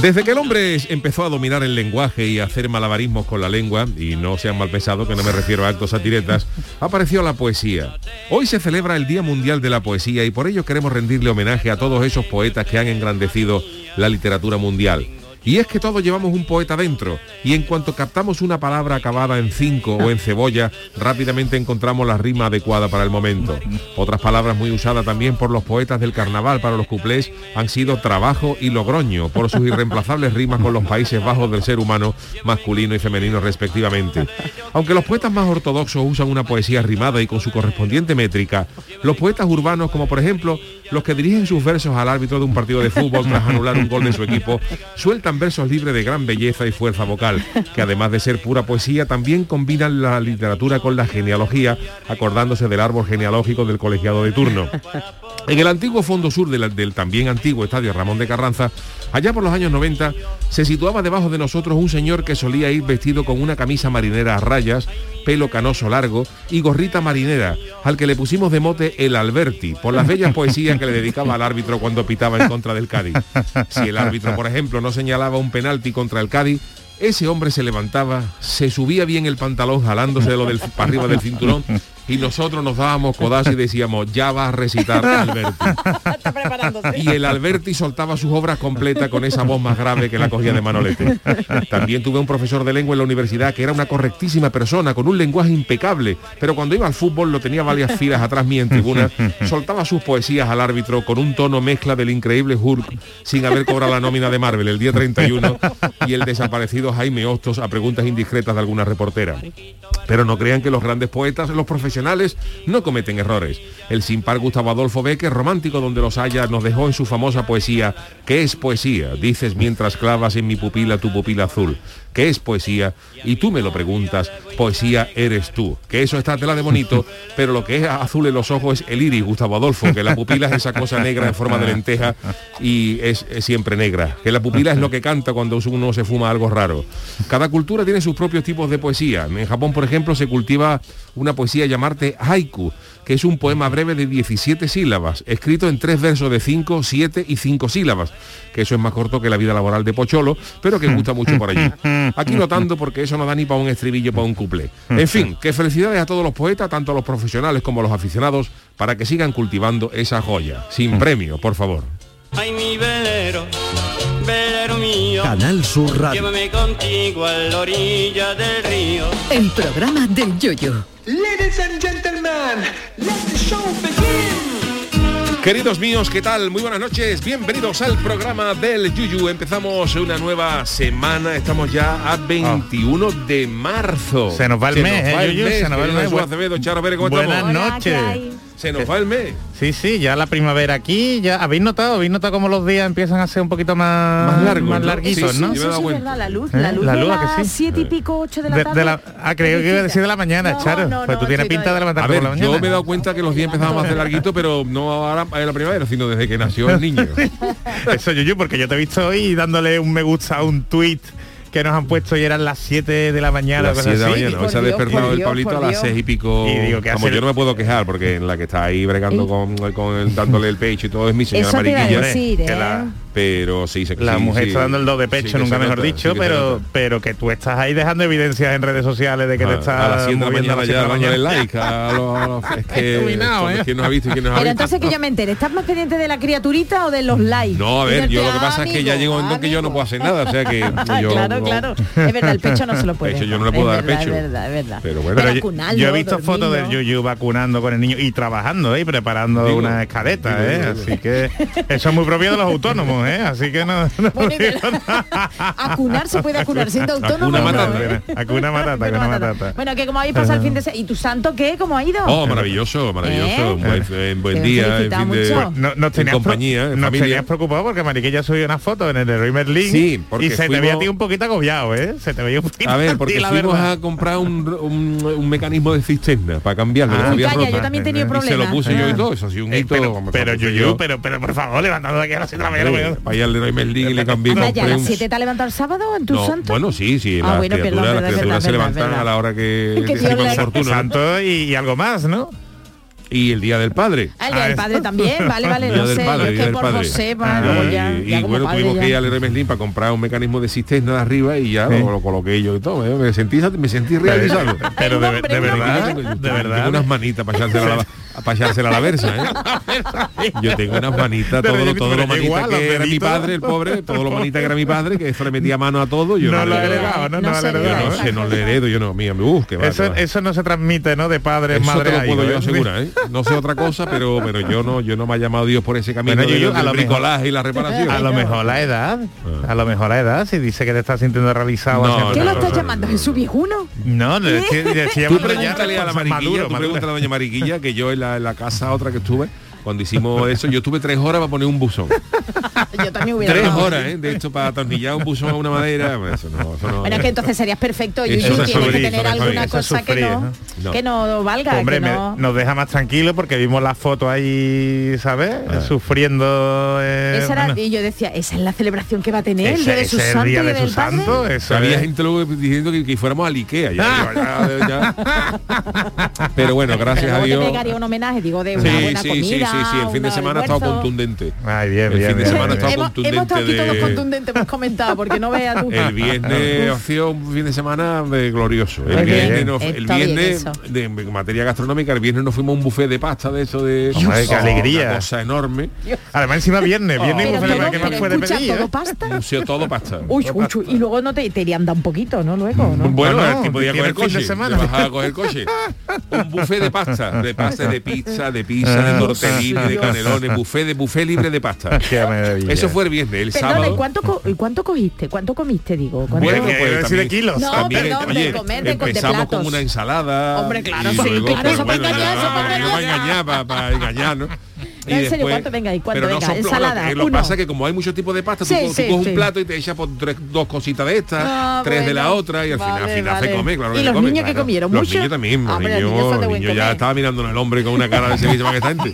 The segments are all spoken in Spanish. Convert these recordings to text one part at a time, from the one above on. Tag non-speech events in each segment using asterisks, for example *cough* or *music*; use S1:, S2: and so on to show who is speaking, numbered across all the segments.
S1: Desde que el hombre empezó a dominar el lenguaje y a hacer malabarismos con la lengua, y no sean mal pesado que no me refiero a actos atiretas, apareció la poesía. Hoy se celebra el Día Mundial de la Poesía y por ello queremos rendirle homenaje a todos esos poetas que han engrandecido la literatura mundial. Y es que todos llevamos un poeta dentro, y en cuanto captamos una palabra acabada en cinco o en cebolla, rápidamente encontramos la rima adecuada para el momento. Otras palabras muy usadas también por los poetas del carnaval para los cuplés han sido trabajo y logroño, por sus irreemplazables rimas con los Países Bajos del ser humano, masculino y femenino respectivamente. Aunque los poetas más ortodoxos usan una poesía rimada y con su correspondiente métrica, los poetas urbanos, como por ejemplo los que dirigen sus versos al árbitro de un partido de fútbol tras anular un gol de su equipo, sueltan versos libres de gran belleza y fuerza vocal, que además de ser pura poesía, también combinan la literatura con la genealogía, acordándose del árbol genealógico del colegiado de turno. En el antiguo fondo sur del, también antiguo estadio Ramón de Carranza, allá por los años 90, se situaba debajo de nosotros un señor que solía ir vestido con una camisa marinera a rayas, pelo canoso largo y gorrita marinera, al que le pusimos de mote el Alberti, por las bellas poesías que le dedicaba al árbitro cuando pitaba en contra del Cádiz. Si el árbitro, por ejemplo, no señalaba un penalti contra el Cádiz, ese hombre se levantaba, se subía bien el pantalón jalándose de lo del, para arriba del cinturón y nosotros nos dábamos codazos y decíamos, ya va a recitar *laughs* Alberti. Y el Alberti soltaba sus obras completas con esa voz más grave que la cogía de Manolete. También tuve un profesor de lengua en la universidad que era una correctísima persona, con un lenguaje impecable, pero cuando iba al fútbol lo tenía varias filas atrás mí en tribuna, soltaba sus poesías al árbitro con un tono mezcla del increíble Hulk sin haber cobrado la nómina de Marvel el día 31 y el desaparecido Jaime Hostos a preguntas indiscretas de alguna reportera. Pero no crean que los grandes poetas, los no cometen errores. El sin par Gustavo Adolfo Becker, romántico donde los haya, nos dejó en su famosa poesía, ¿qué es poesía? Dices mientras clavas en mi pupila tu pupila azul. ¿Qué es poesía? Y tú me lo preguntas, poesía eres tú. Que eso está tela de bonito, *laughs* pero lo que es azul en los ojos es el iris, Gustavo Adolfo, que la pupila es esa cosa negra en forma de lenteja y es, es siempre negra. Que la pupila es lo que canta cuando uno se fuma algo raro. Cada cultura tiene sus propios tipos de poesía. En Japón, por ejemplo, se cultiva una poesía llamarte haiku, que es un poema breve de 17 sílabas, escrito en tres versos de 5, 7 y 5 sílabas, que eso es más corto que la vida laboral de Pocholo, pero que gusta mucho por allí. Aquí notando porque eso no da ni para un estribillo, para un cuplé. En fin, que felicidades a todos los poetas, tanto a los profesionales como a los aficionados, para que sigan cultivando esa joya. Sin premio, por favor.
S2: Ay, mi velero, velero mío.
S3: Canal Sur Radio.
S2: Llévame contigo a la orilla del río.
S4: El programa del Yoyo.
S1: Queridos míos, ¿qué tal? Muy buenas noches, bienvenidos al programa del Yuyu. Empezamos una nueva semana, estamos ya a 21 de marzo.
S5: Se nos va el mes, ¿eh, Yuyu? Se nos va el mes.
S1: Jesús Acevedo, Charo Pérez, ¿cómo
S5: Buenas
S1: estamos?
S5: noches.
S1: Se nos va el mes.
S5: Sí, sí, ya la primavera aquí, ya habéis notado, habéis notado cómo los días empiezan a ser un poquito más,
S1: Más largos, ¿no?
S5: larguitos,
S1: Sí, sí,
S5: ¿no?
S1: yo dado
S6: sí,
S1: cuenta.
S6: verdad, la luz,
S5: ¿Eh?
S6: la luz
S5: La
S6: de
S5: luz, ¿a
S6: las
S5: que sí?
S6: siete y pico, ocho de la
S5: De-
S6: tarde.
S5: de la- ah, creo que iba a decir de la mañana,
S6: No,
S5: Charo.
S6: no,
S5: pues tú
S6: no,
S5: tienes pinta de
S6: no.
S5: levantarte
S1: A
S5: por
S1: ver,
S5: la mañana.
S1: yo me he dado cuenta que los días empezaban a hacer larguito, pero no ahora en la primavera, sino desde que nació el niño. *laughs*
S5: Eso, Yuyu, porque yo te he visto hoy dándole un me gusta a un tweet que nos han puesto y eran las 7 de la mañana.
S1: las
S5: cosas
S1: 7 de la mañana,
S6: Por
S1: se ha despertado el
S6: Dios,
S1: Pablito a las
S6: Dios.
S1: 6 y pico.
S5: Y digo, ¿qué
S1: como
S5: hacer?
S1: yo no me puedo quejar, porque en la que está ahí bregando con, con el- dándole el pecho y todo es mi señora
S6: Eso te iba a
S1: mariquilla.
S6: decir,
S5: que
S6: ¿eh?
S5: la-
S1: Pero sí, se
S5: La
S1: sí,
S5: mujer
S1: sí,
S5: está dando el do de pecho, nunca mejor
S1: nota,
S5: dicho,
S1: sí que se
S5: pero pero que tú estás ahí dejando evidencias en redes sociales de que te estás
S1: a las 7 de la mañana ya
S5: de
S1: dándole like a los, a los- es *laughs* que
S5: Iluminado,
S1: somos
S5: ¿eh?
S1: quién nos ha visto y quién nos ha
S6: Pero
S1: visto.
S6: entonces que yo me entere, ¿estás más pendiente de la criaturita o de los likes?
S1: No, a ver, yo lo que
S6: "Ah,
S1: pasa es que ya llega un momento que yo no
S6: amigo".
S1: puedo hacer nada, o sea que *laughs* yo
S6: claro,
S1: no-
S6: claro. Es verdad, el pecho no se lo *laughs* puede.
S1: Pecho, yo no le puedo
S6: es
S1: dar
S6: verdad,
S1: pecho.
S6: Es verdad, es verdad.
S1: Pero bueno,
S5: Pero yo, he visto fotos del
S6: dormirlo.
S5: Yuyu vacunando con el niño y trabajando ¿eh? y preparando
S1: Digo,
S5: una escaleta,
S1: digo,
S5: ¿eh?
S1: digo,
S5: así que eso es muy propio de los autónomos, ¿eh? Así que no... no
S6: Bueno, y
S5: digo
S6: que-
S5: nada. *laughs*
S6: acunar se puede acunar siendo autónomo.
S1: Acuna
S6: no,
S1: matata.
S6: ¿eh?
S5: Acuna matata,
S6: Acuna
S5: acuna matata.
S6: Bueno, que como habéis pasado el fin de semana. ¿Y tu santo qué? ¿Cómo ha ido?
S1: Oh, maravilloso, maravilloso.
S6: ¿Eh?
S1: Un buen, día, en
S6: felicitado
S1: fin de,
S6: mucho.
S5: No, nos
S1: en
S5: tenías
S1: compañía, en
S5: nos
S1: familia.
S5: tenías preocupado porque Mariquilla subió una foto en el de Rimer Link
S1: Sí, porque
S5: y se te veía a ti un poquito agobiado, ¿eh? Se te veía un poquito
S1: A ver, porque
S5: la
S1: fuimos
S5: verdad.
S1: a comprar un, un- un mecanismo de cisterna para cambiarlo.
S5: Ah.
S6: yo también tenido
S1: Y se lo
S6: problemas.
S1: puse yo y
S6: Ah.
S1: todo, eso ha sido un
S5: Eh,
S1: hito.
S5: pero,
S1: puse
S5: Yuyu, pero, pero por favor, levantando de aquí a las 7 de la mañana. Me-
S1: para ir al Leroy Merlin y le cambié
S6: ya, ¿a las
S1: un-
S6: 7 te has levantado el sábado en tu
S1: No,
S6: santo?
S1: bueno, sí, sí,
S6: Ah,
S1: las
S6: bueno, perdón,
S1: criaturas,
S6: verdad,
S1: criaturas se
S6: verdad,
S1: levantan
S6: verdad.
S1: a la hora que
S6: Que Dios
S1: estiman
S6: le-.
S5: Santo y, y algo más, ¿no?
S1: Y el Día del Padre.
S6: Ah, el día
S5: Ah,
S6: del
S5: es-
S6: padre también, *laughs* vale, vale,
S1: Día
S6: no
S1: del
S6: sé,
S1: padre,
S6: yo
S1: Día
S6: que
S1: del
S6: por
S1: padre.
S6: José, para
S5: Ah,
S1: y,
S6: ya,
S1: y
S6: ya como
S1: bueno,
S6: padre
S1: tuvimos
S6: ya.
S1: que ir al Leroy Merlin para comprar un mecanismo de cisterna de arriba y ya
S5: Sí.
S1: lo, lo coloqué yo y todo. ¿eh? Me sentí me sentí realizado. *laughs*
S5: Pero de, de verdad, de
S1: Tengo
S5: verdad.
S1: unas manitas para echársela a la, *laughs* para echársela a la versa, ¿eh? Yo tengo unas manitas, todo, todo
S5: pero
S1: lo manita
S5: igual,
S1: que era mi padre, el pobre, todo lo manita que era mi padre, que eso le metía mano a todo, yo
S5: No
S1: no,
S5: lo
S1: le
S5: he
S1: heredo.
S5: heredado, no,
S6: No
S5: lo he
S6: hereda,
S1: Yo
S5: heredado,
S1: no
S5: ¿eh?
S1: sé, no le heredo, yo no, mía, uf, que va,
S5: Eso, eso no se transmite, ¿no? De padre,
S1: Eso
S5: madre
S1: te lo puedo yo
S5: ¿eh?
S1: asegurar, ¿eh? No sé otra cosa, pero pero yo no yo no me ha llamado Dios por ese camino
S5: Bueno, yo- yo, a lo mejor-
S1: bricolaje y la reparación.
S5: A lo mejor la edad, a lo mejor la edad, si dice que te estás sintiendo realizado.
S1: No,
S6: ¿Qué
S5: una
S6: lo estás
S5: cosa.
S6: llamando? ¿Jesús viejuno?
S5: No, le estoy, le estoy
S1: Tú
S5: ya
S1: pregúntale a la mariquilla, tú pregúntale a doña mariquilla que yo en la, en la casa otra que estuve, cuando hicimos eso, yo estuve tres horas para poner un buzón. *laughs*
S6: Yo también hubiera
S1: Tres
S6: dado.
S1: horas, ¿eh? De esto para atornillar un buzón a una madera. pues Eso no, eso no.
S6: Bueno, es que entonces serías perfecto,
S1: Eso
S6: tienes
S1: es
S6: que
S1: sufrir,
S6: tener alguna
S1: sufrir,
S6: cosa que
S5: sufrir,
S6: no,
S1: ¿no?
S6: que no valga,
S5: Hombre,
S6: que
S5: me-
S6: no...
S5: nos deja más tranquilos porque vimos la foto ahí, ¿sabes? Sufriendo. eh,
S6: Esa era-
S5: bueno,
S6: y yo decía, esa es la celebración que va a tener, el
S5: ese-
S6: día de
S5: el día
S6: y
S5: de su santo, eso
S1: Había
S5: es.
S1: gente luego diciendo que, que fuéramos a Ikea. Ya, ya, ya. Pero bueno, gracias
S6: Pero
S1: a Dios.
S6: te pegaría un homenaje, digo, de
S1: Sí,
S6: una buena
S1: sí,
S6: comida,
S1: sí, sí, el fin de semana ha estado contundente.
S5: Ay, bien,
S1: El
S5: bien,
S1: fin de semana
S5: bien.
S6: hemos,
S1: contundente
S6: hemos estado aquí todos
S1: de-
S6: contundentes, hemos comentado, porque no veas tú.
S1: El viernes ha sido un fin de semana de glorioso. El
S6: Muy
S1: viernes, el viernes de en materia gastronómica, el viernes nos fuimos a un buffet de pasta de eso de
S5: qué
S1: Oh,
S5: alegría.
S1: Una cosa enorme.
S5: Además encima viernes, viernes
S6: todo,
S5: la que más puede pedir. ¿eh?
S6: todo pasta.
S1: Museo todo pasta.
S6: Uy, uy, uy, y luego no te, te irían dar un poquito, ¿no? Luego, ¿no?
S1: Bueno,
S5: No,
S1: el tipo podía coger
S5: fin de
S1: coche.
S5: semana.
S1: te bajaba a coger coche. Un buffet de pasta, de pasta, de pizza, de pizza, de tortellini, de canelones, buffet de buffet libre de pasta. *laughs*
S5: Qué maravilla.
S1: Eso fue el viernes, el
S6: Perdona, ¿y
S1: sábado.
S6: cuánto, co- y cuánto cogiste? ¿Cuánto comiste, digo? ¿Cuánto-
S1: Bueno,
S5: que
S1: pues
S5: decir de kilos.
S6: No,
S1: también,
S6: perdón, de comer,
S1: empezamos con una ensalada.
S6: Hombre, claro,
S1: y
S6: sí,
S1: luego,
S6: claro,
S1: pues,
S6: eso para
S1: bueno,
S6: engañar, eso para
S1: para
S6: engañar.
S1: engañar, para, para engañar, ¿no? *laughs*
S6: No, en serio, ¿cuánto? Venga, ¿y cuánto?
S1: Pero no
S6: Venga,
S1: son
S6: ensalada,
S1: Lo que, lo que pasa es que como hay muchos tipos de pasta,
S6: Sí,
S1: tú, coges
S6: sí.
S1: un plato y te echas por tres, dos cositas de estas,
S6: Ah,
S1: tres de la otra y al final, al
S6: Vale,
S1: final se come, claro
S6: ¿Y
S1: que
S6: los
S1: come,
S6: niños
S1: claro.
S6: comieron?
S1: Los
S6: ¿Mucho?
S1: niños también, los
S6: los
S1: niños, ya estaba mirando al hombre con una cara de servicio más esta gente.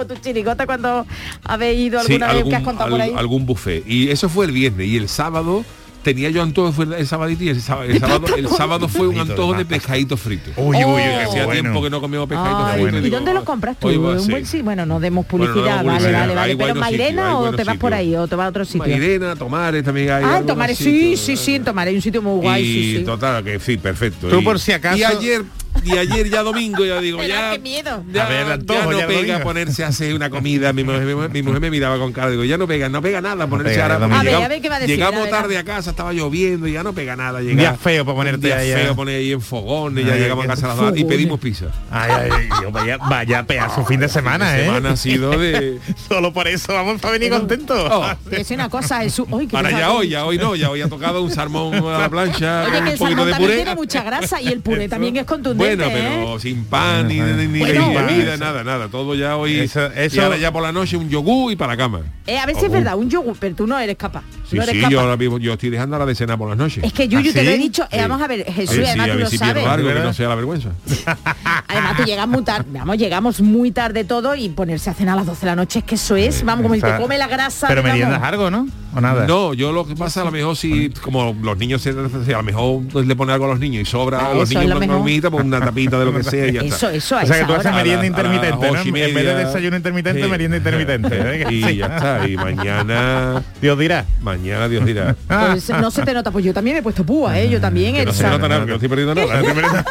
S6: Como tu chirigota cuando habéis ido
S1: Sí,
S6: alguna vez
S1: algún,
S6: que has contado por
S1: al-
S6: ahí.
S1: algún buffet. Y eso fue el viernes. Y el sábado tenía yo antojo fue el sabadito y el sábado, el sábado, el sábado fue un antojo
S5: de
S1: pescadito frito.
S5: Uy, uy, uy,
S6: Oh.
S1: Hacía
S5: bueno.
S1: tiempo que no comíamos pescadito frito.
S6: ¿Y
S1: digo,
S6: dónde los compras tú?
S1: va
S6: Un buen sí, bueno, no demos
S1: Bueno, no
S6: publicidad, vale, vale, vale. Pero Mairena
S1: sitios, hay
S6: o te vas por ahí o te vas a otro sitio.
S1: Mairena, Tomares también hay.
S6: Ah, en Tomares, sí,
S1: sitios,
S6: sí, sí, en Tomares, hay un sitio muy guay,
S1: y
S6: sí, sí.
S1: total, que sí, perfecto.
S5: Tú
S1: Y-
S5: por si acaso-
S1: Y ayer, y ayer ya domingo, ya digo, ya.
S6: miedo.
S1: Ya,
S5: ver, antojo,
S1: ya no
S5: ya
S1: pega
S5: domingo.
S1: ponerse a hacer una comida. Mi mujer, mi mujer- mi mujer me miraba con cara, digo, ya no pega, no pega nada ponerse
S5: pega,
S1: ahora.
S6: A ver,
S1: llegamos-
S6: a ver qué va a decir,
S1: Llegamos
S6: a ver,
S1: tarde
S6: a-
S1: casa, estaba lloviendo y ya no pega nada. Llegar,
S5: día feo para ponerte
S1: día
S5: ahí.
S1: feo
S5: eh.
S1: poner ahí en fogones, ya
S5: Ay,
S1: llegamos a casa a las dos y pedimos pizza.
S5: Ay, ay, vaya, vaya pedazo fin de semana, ¿eh?
S1: semana ha sido de... *laughs*
S5: Solo por eso vamos a venir contentos.
S1: Oh.
S6: Decía una cosa. Uy, qué
S1: Para ya hoy, ya hoy no, ya hoy ha tocado un salmón a la plancha,
S6: Oye, que el
S1: poquito
S6: salmón
S1: de
S6: también
S1: puré.
S6: tiene mucha grasa y el puré también es contundente,
S1: Bueno, pero
S6: ¿eh?
S1: sin pan, ni, ni, ni
S6: Bueno,
S1: bebida, nada, nada. Todo ya hoy.
S5: Eso-
S1: Y ahora ya por la noche un yogur y para la cama.
S6: Eh, a ver si es verdad, un yogur, pero tú no eres capaz.
S1: Sí,
S6: no
S1: sí,
S6: capaz.
S1: yo ahora mismo yo estoy dejando la de cena por las noches.
S6: Es que Yuyu,
S5: ¿Ah,
S6: te lo he dicho, eh,
S1: Sí.
S6: vamos a ver, Jesús,
S1: Sí, sí,
S6: además
S1: a
S6: tú lo
S1: si
S6: sabes.
S1: que no sea la vergüenza. *laughs*
S6: Además tú llegas muy tarde, vamos, llegamos muy tarde todo y ponerse a cenar a las 12 de la noche, es que eso es, vamos, como el que
S5: Está-
S6: come la grasa.
S5: Pero
S6: vamos.
S5: meriendas algo, ¿no? ¿O nada?
S1: No, yo lo que pasa a lo mejor si como los niños se, si a lo mejor pues, le pone algo a los niños y sobra
S6: Ah,
S1: a los niños
S6: lo
S1: una comidita, pues una tapita de lo que sea y ya
S6: Eso,
S1: está.
S6: eso, a
S5: O sea que tú haces merienda
S1: A a
S5: intermitente, En vez de desayuno intermitente, merienda intermitente. ¿eh? *laughs*
S1: Y ya está. Y mañana,
S5: Dios dirá.
S1: mañana Dios dirá. *laughs*
S6: Pues no se te nota, pues yo también me he puesto púa, ¿eh? Yo también.
S1: No se
S6: sábado.
S1: nota nada, que no estoy perdiendo nada. *laughs*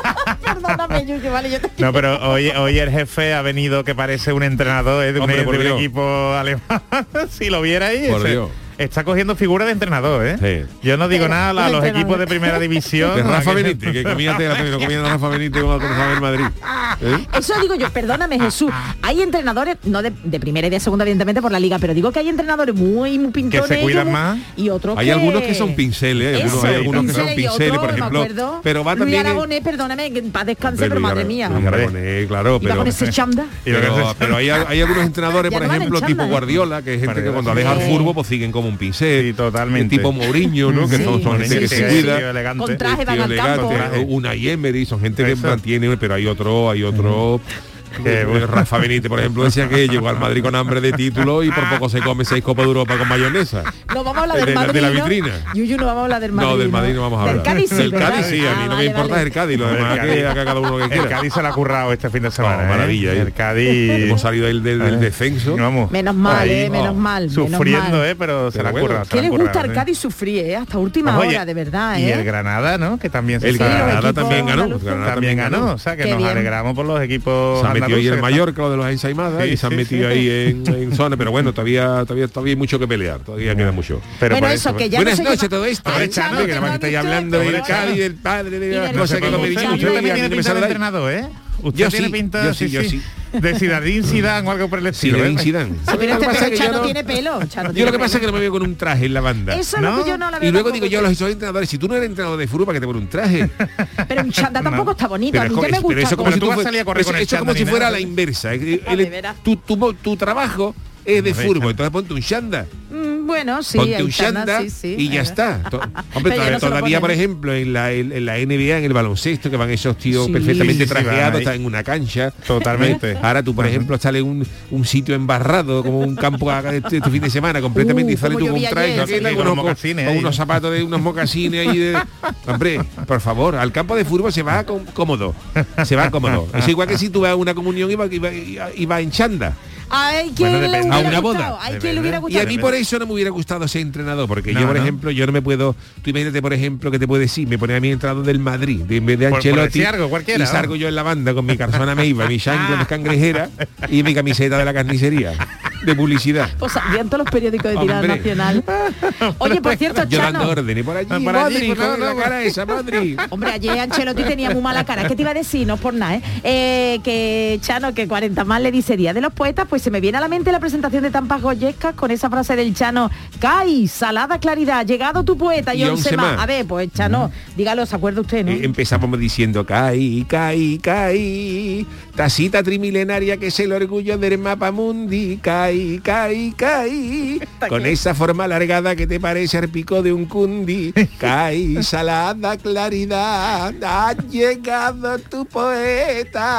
S6: Perdóname, Yuyu, vale, yo te...
S5: No, pero hoy, hoy el jefe ha venido que parece un entrenador ¿eh? de, un,
S1: Hombre,
S5: de
S1: por
S5: un
S1: Dios.
S5: equipo alemán. *laughs* si lo viera ahí,
S1: Por
S5: ese,
S1: Dios.
S5: Está cogiendo figura de entrenador, ¿eh?
S1: Sí.
S5: Yo no digo nada a los
S6: entrenador.
S5: equipos de primera *laughs* división.
S1: De Rafa
S5: a que-
S1: Benítez, que comía comía Rafa Benítez como del Madrid. ¿Eh?
S6: Eso digo yo, perdóname Jesús. Hay entrenadores, no de, de primera y de segunda, evidentemente, por la liga, pero digo que hay entrenadores muy, muy pintones.
S5: se cuidan más.
S6: Y otros
S1: Hay
S6: que...
S1: algunos que son pinceles, hay algunos,
S6: Eso,
S1: hay algunos que son
S6: pinceles
S1: por
S6: me
S1: ejemplo.
S6: acuerdo.
S1: Pero va también.
S6: Aragonés, perdóname, que descanse, pero madre mía.
S1: Luis Aragonés, claro, pero.
S5: que *laughs*
S1: hay, hay algunos entrenadores, por ejemplo, tipo. Guardiola, que es gente que cuando aleja el furbo, pues siguen como un pincel.
S5: Sí, totalmente.
S1: Tipo Mourinho, ¿no? Que
S6: Sí.
S1: son, son gente que
S6: Sí,
S1: se
S6: sí,
S1: cuida.
S6: Con traje van al
S1: elegante,
S6: campo.
S1: una y Emery, son gente que mantiene, pero hay otro, hay otro. *laughs*
S5: Que
S1: Eh,
S5: bueno.
S1: Rafa Benítez, por ejemplo, decía que llegó al Madrid con hambre de título y por poco se come seis copas de Europa con mayonesa.
S6: No vamos a hablar
S1: De
S6: del
S1: la-
S6: Madrid,
S1: de la
S6: ¿no?
S1: vitrina.
S6: Yuyu, no vamos a hablar del Madrid.
S1: no, del Madrid no vamos a
S6: Del
S1: hablar.
S6: Cádiz sí,
S1: Del. Cádiz sí, a mí
S6: Ah,
S1: no me
S6: vale,
S1: importa
S6: vale.
S1: el Cádiz, lo
S5: El
S1: demás
S5: Cádiz.
S1: que haga cada uno que
S5: El
S1: quiera.
S5: Cádiz se la ha currado este fin de semana. ¿eh?
S1: maravilla, ¿eh?
S5: El Cádiz.
S1: Hemos salido del, del, del
S5: Eh,
S1: descenso.
S5: Vamos.
S6: Menos mal,
S5: Ahí,
S6: eh, menos
S5: oh,
S6: mal. menos
S5: Sufriendo,
S6: mal.
S5: eh, pero se
S1: Pero
S5: la ha
S1: bueno.
S5: currado. se
S6: ¿Qué
S5: la
S6: le
S5: ha
S6: gusta al
S5: ¿eh?
S6: Cádiz sufrir, eh? Hasta última
S5: Oye,
S6: hora, de verdad,
S5: Y el Granada, ¿no? Que también se
S1: El. Granada también ganó.
S5: también ganó, o sea que nos alegramos por los equipos
S1: Se metido ahí el. Mallorca, lo de los ensaimadas,
S5: Sí,
S1: y se han
S5: sí,
S1: metido
S5: sí.
S1: ahí en, en zona, pero bueno, todavía, todavía, todavía hay mucho que pelear, todavía queda mucho.
S5: Pero
S6: bueno, eso, que ya
S1: Buenas
S6: no
S1: noches todo esto, hablando del
S6: pero-
S1: Cádiz, del padre, de me
S6: también
S5: tiene pinta de entrenador, ¿eh? Usted
S1: Yo
S5: tiene
S1: sí,
S5: pinta
S1: yo sí, yo sí.
S5: de Zidane o algo por el estilo.
S1: Zinedine
S5: ¿eh?
S6: Sí, pero
S1: que
S6: este
S1: que yo
S6: Chano
S1: no-
S6: tiene pelo. Chano
S1: Yo
S6: tiene
S1: lo que pasa es que no me veo con un traje en la banda.
S6: Eso es lo que yo no la veo
S1: Y luego digo yo a los entrenadores, si tú no eres entrenador de fútbol, ¿para qué te pones un traje? *laughs*
S6: Pero un chanda tampoco está bonito. A mí
S1: es
S6: que me gusta.
S1: eso como si
S5: tú
S1: tú
S5: vas a
S1: fue-
S5: salir a correr
S1: eso-
S5: con el
S1: eso es como si fuera la
S5: ¿sí?
S1: inversa. *laughs* Tu, tu, tu trabajo es de fútbol, entonces ponte un chanda.
S6: Bueno, sí.
S1: ponte un
S6: chanda,
S1: chanda
S6: sí, sí,
S1: y ya
S6: es
S1: está. *laughs* Hombre, todavía,
S6: no
S1: por ejemplo, en la, en, en la NBA, en el baloncesto, que van esos tíos
S6: Sí.
S1: perfectamente trajeados, están en una cancha.
S5: Totalmente.
S1: Ahora tú, por ejemplo, sale un, un sitio embarrado, como un campo a- este, este fin de semana, completamente
S6: Uh,
S1: y sale tú con un traje, con unos,
S5: mocasines
S1: con
S5: ahí.
S1: unos zapatos de unos mocasines ahí de... Hombre, por favor, al campo de fútbol se va cómodo. Se va cómodo. Es igual que si tú vas a una comunión y va, y va- y va en chanda.
S6: Hay quien
S5: Bueno,
S6: le hubiera
S1: A una
S6: gustado,
S1: boda.
S6: Hay
S5: Depende.
S6: quien le hubiera
S1: Y a mí por eso no me hubiera gustado ser entrenador, porque
S5: No,
S1: yo, por
S5: no.
S1: ejemplo, yo no me puedo... Tú imagínate, por ejemplo, que te puedo decir, me pone a mí entrenador del Madrid, de- en vez de
S5: Por- por
S1: Ancelotti,
S5: algo, cualquiera,
S1: y salgo yo en la banda con mi carzona meiva, mi *laughs* chancla cangrejera y mi camiseta de la carnicería, *laughs* de publicidad.
S6: Pues todos los periódicos de tirada
S1: Hombre.
S6: nacional. Oye, por cierto,
S1: Yo dando
S6: Chano.
S1: órdenes por allí,
S5: Ah, por
S1: Madrid,
S5: allí, por
S1: con
S5: la-
S1: la cara esa, Madrid.
S6: Hombre, ayer Ancelotti tenía muy mala cara. ¿Qué te iba a decir? No por nada, ¿eh? Eh, Que Chano, que 40 más le dice Día de los Poetas, pues se me viene a la mente la presentación de Tampas Goyescas con esa frase del Chano, Cai, salada claridad, llegado tu poeta y,
S1: Y once
S6: más.
S1: más.
S6: A ver, pues Chano, dígalo, ¿se acuerda usted, no?
S1: Eh, Empezamos diciendo caí, caí, caí, tacita trimilenaria que es el orgullo del mapa mundi, caí, caí, caí, con esa forma alargada que te parece al pico de un cundi, *laughs* caí, salada claridad, ha llegado tu poeta.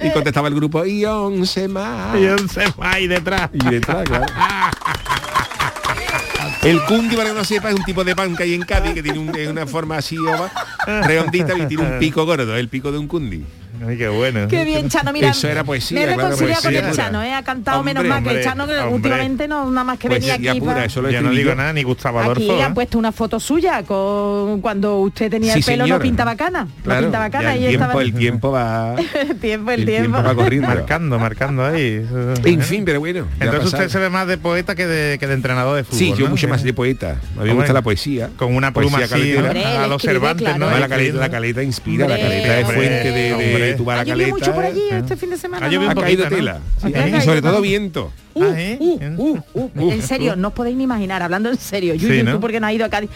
S1: Y contestaba el grupo, y once más.
S5: Y once más ahí detrás.
S1: Y detrás, claro. El cundi, para que no sepa, es un tipo de pan que hay en Cádiz que tiene un- una forma así redondita y tiene un pico gordo, el pico de un cundi.
S5: Ay, qué bueno.
S6: Qué bien, Chano, mira.
S1: Eso era poesía,
S6: Me
S1: claro,
S6: reconcilia con el
S1: pura.
S6: Chano, ¿eh? Ha cantado
S1: Hombre,
S6: menos mal que el Chano, que
S5: hombre.
S6: últimamente no nada más que venía aquí.
S1: pura,
S6: pa-
S1: eso lo
S5: Yo no digo nada, ni Gustavo Adolfo.
S6: Aquí le
S5: ¿eh?
S6: han puesto una foto suya con cuando usted tenía
S1: Sí,
S6: el pelo no pinta bacana.
S1: Claro,
S6: no pinta bacana
S1: ya
S6: y
S1: el, tiempo,
S6: estaba
S1: el tiempo va...
S6: el *laughs* tiempo, el,
S1: el
S6: tiempo.
S1: tiempo va corriendo.
S5: Marcando, marcando ahí.
S1: En fin, pero bueno. ya
S5: Entonces usted se ve más de poeta que de, que de entrenador de fútbol.
S1: Sí, yo mucho más de poeta. A mí me
S5: Hombre,
S1: gusta la poesía.
S5: Con una pluma
S1: Poesía
S5: así, a los Cervantes,
S6: claro.
S5: ¿no?
S1: La caleta,
S5: escribe.
S1: la caleta inspira, la caleta es
S6: hombre,
S1: fuente de, la
S6: ¿Ha llovido mucho por
S1: caleta.
S6: allí
S1: ¿eh?
S6: este fin de semana?
S5: Ha
S1: caído tela.
S6: Ha
S1: y sobre todo viento.
S6: Uh,
S5: Ah, ¿eh?
S6: uh, uh, uh. en serio, no os podéis ni imaginar, hablando en serio, tú porque no has ido a Cádiz.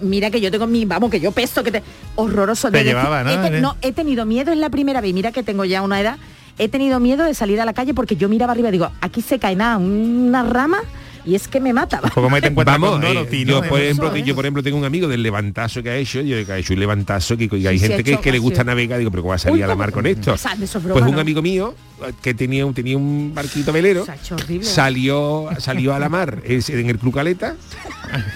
S6: Mira que yo tengo mi, vamos, que yo peso, que te. Horroroso.
S5: Te
S6: de decir-
S5: llevaba, ¿no?
S6: He, te-
S5: Eres-
S6: no, he tenido miedo, es la primera vez, mira que tengo ya una edad, he tenido miedo de salir a la calle porque yo miraba arriba y digo, aquí se cae nada, una rama y es que me mata.
S5: Poco me te
S1: Vamos,
S5: con
S1: eh, yo, por ejemplo,
S6: eso, ¿eh?
S1: yo por ejemplo tengo un amigo del levantazo que ha hecho, yo que ha hecho un levantazo que, que hay
S6: Sí,
S1: gente que,
S6: hecho
S1: que le gusta navegar, digo, pero ¿cómo va a salir
S6: Uy,
S1: a la mar con esto?
S6: Eso
S1: Pues un
S6: ¿no?
S1: amigo mío eh, que tenía un tenía un barquito velero,
S6: Se ha hecho horrible.
S1: salió salió a la mar es- en el Club Caleta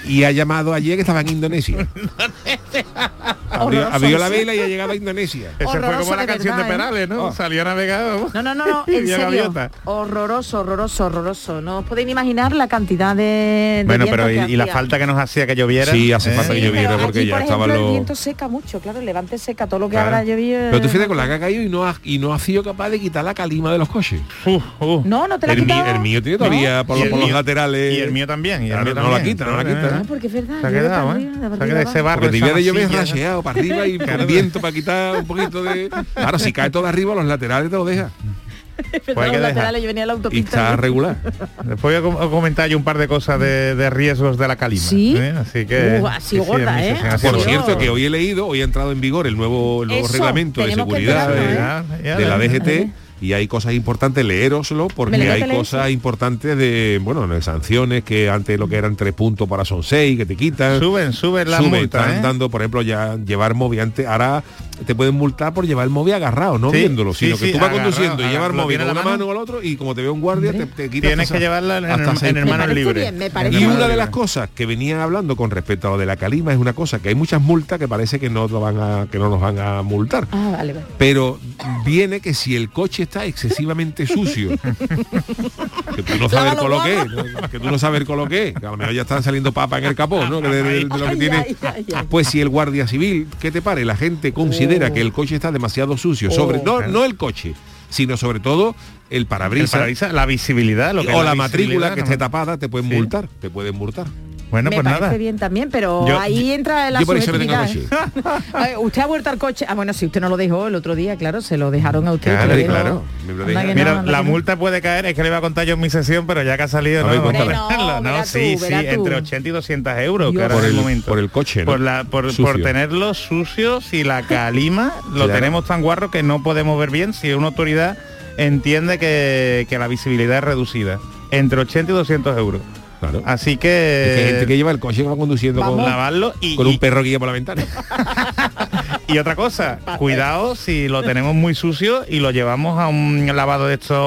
S1: y ha llamado ayer que estaba en Indonesia. *laughs* abrió, la vela y ha llegado a Indonesia.
S5: Ese fue como la
S6: de
S5: canción
S6: verdad,
S5: de
S6: ¿eh?
S5: Perales, ¿no?
S1: Oh.
S5: Salió a navegar.
S6: No, no, no, no, *laughs*
S5: y
S6: en serio. Horroroso, horroroso, horroroso. No os podéis imaginar la cantidad de. de
S5: Bueno, pero y, la falta que nos hacía que lloviera.
S1: Sí, hace
S5: ¿eh?
S1: falta que
S6: Sí,
S1: lloviera porque
S6: aquí,
S1: ya
S6: por ejemplo,
S1: los-
S6: El viento seca mucho, claro, el levante seca, todo lo que
S5: Claro.
S6: habrá llovido.
S1: Pero tú fíjate con la que ha caído y no ha, y no ha sido capaz de quitar la calima de los coches.
S6: No, no te la
S1: El, el mío tiene todavía por, los-
S5: el
S1: laterales.
S5: Y el mío también. Y el
S1: Claro,
S5: mío
S1: no
S5: también.
S1: la quita, no la quita.
S6: Ah, porque es verdad.
S5: Se ha quedado, ¿eh? ese barro.
S1: Porque de llover racheado para arriba y *laughs* con viento para quitar un poquito de. Ahora si cae todo arriba, los laterales te lo deja. *laughs*
S5: Pues hay que
S6: los
S5: dejar.
S6: laterales, yo venía a la
S1: Y
S6: autopista.
S1: está regular.
S5: Después voy a com- a comentar yo un par de cosas de, de riesgos de la calima.
S6: ¿Sí?
S5: ¿eh? Así que.
S6: Uh, gorda,
S5: mi
S6: ¿eh?
S1: Por cierto, que hoy he leído, hoy ha entrado en vigor el nuevo, el nuevo
S6: Eso,
S1: reglamento de seguridad de,
S5: ¿eh?
S1: De la DGT y hay cosas importantes, leéroslo, porque hay cosas
S6: sí.
S1: importantes de, bueno, de sanciones que antes lo que eran tres puntos para son seis, que te quitan.
S5: Suben, suben la
S1: Suben,
S5: multa.
S1: están
S5: ¿eh?
S1: dando, por ejemplo, ya llevar móvil antes, ahora te pueden multar por llevar el móvil agarrado, no
S5: Sí,
S1: viéndolo,
S5: sí,
S1: sino que tú vas
S5: agarrado,
S1: conduciendo y llevas el móvil con
S5: en
S1: una mano o la otra y como te ve un guardia te, te quitas
S5: Tienes
S1: hasta-
S5: que llevarla en,
S1: hasta
S5: en, en
S6: parece
S5: libres.
S1: Y una de las cosas que venían hablando con respecto a lo de la calima es una cosa, que hay muchas multas que parece que no, lo van a, que no nos van a multar.
S6: Ah, vale, vale.
S1: Pero viene que si el coche está excesivamente sucio, que tú no sabes con lo que es, ¿no? que tú no sabes con lo que es, que a lo mejor ya están saliendo papas en el capó, ¿no? Que de, de- de lo que
S6: Ay,
S1: tiene.
S6: ay, ay, ay.
S1: Pues si el guardia civil, ¿qué te pare? La gente considera que el coche está demasiado sucio, sobre
S6: Oh.
S1: no, no el coche, sino sobre todo el
S5: El
S1: parabrisas.
S5: parabrisas, la visibilidad, lo que
S1: o la matrícula que
S5: ¿no?
S1: esté tapada te pueden
S5: Sí.
S1: multar, te pueden multar.
S5: Bueno,
S6: me
S5: pues
S6: parece
S5: nada.
S6: bien también, pero
S5: Yo-
S6: ahí entra la
S1: yo por eso me tengo
S6: subjetividad, ¿eh? Ver, *laughs* usted ha vuelto al coche. Ah, bueno, si usted no lo dejó el otro día, claro, se lo dejaron a usted.
S1: Claro,
S6: lo
S5: Mira,
S6: no,
S5: la
S6: no.
S5: multa puede caer, es que le iba a contar yo en mi sesión, pero ya que ha salido, no,
S6: Hombre, *laughs*
S5: sí,
S6: tú,
S5: sí, entre 80 y 200 euros, que
S1: Por el,
S5: momento.
S1: por el coche, ¿no?
S5: Por, la, por,
S1: Sucio.
S5: por tenerlos sucios y la *laughs* calima lo
S1: Claro.
S5: tenemos tan guarro que no podemos ver bien si una autoridad entiende que, que la visibilidad es reducida. Entre 80 y 200 euros.
S1: Claro.
S5: Así
S1: Es que hay gente que
S5: que,
S1: lleva el coche y va conduciendo con,
S5: lavarlo y,
S1: con
S5: y-
S1: un perro que guía por la ventana. *laughs*
S5: y otra cosa, cuidado si lo tenemos muy sucio y lo llevamos a un lavado de estos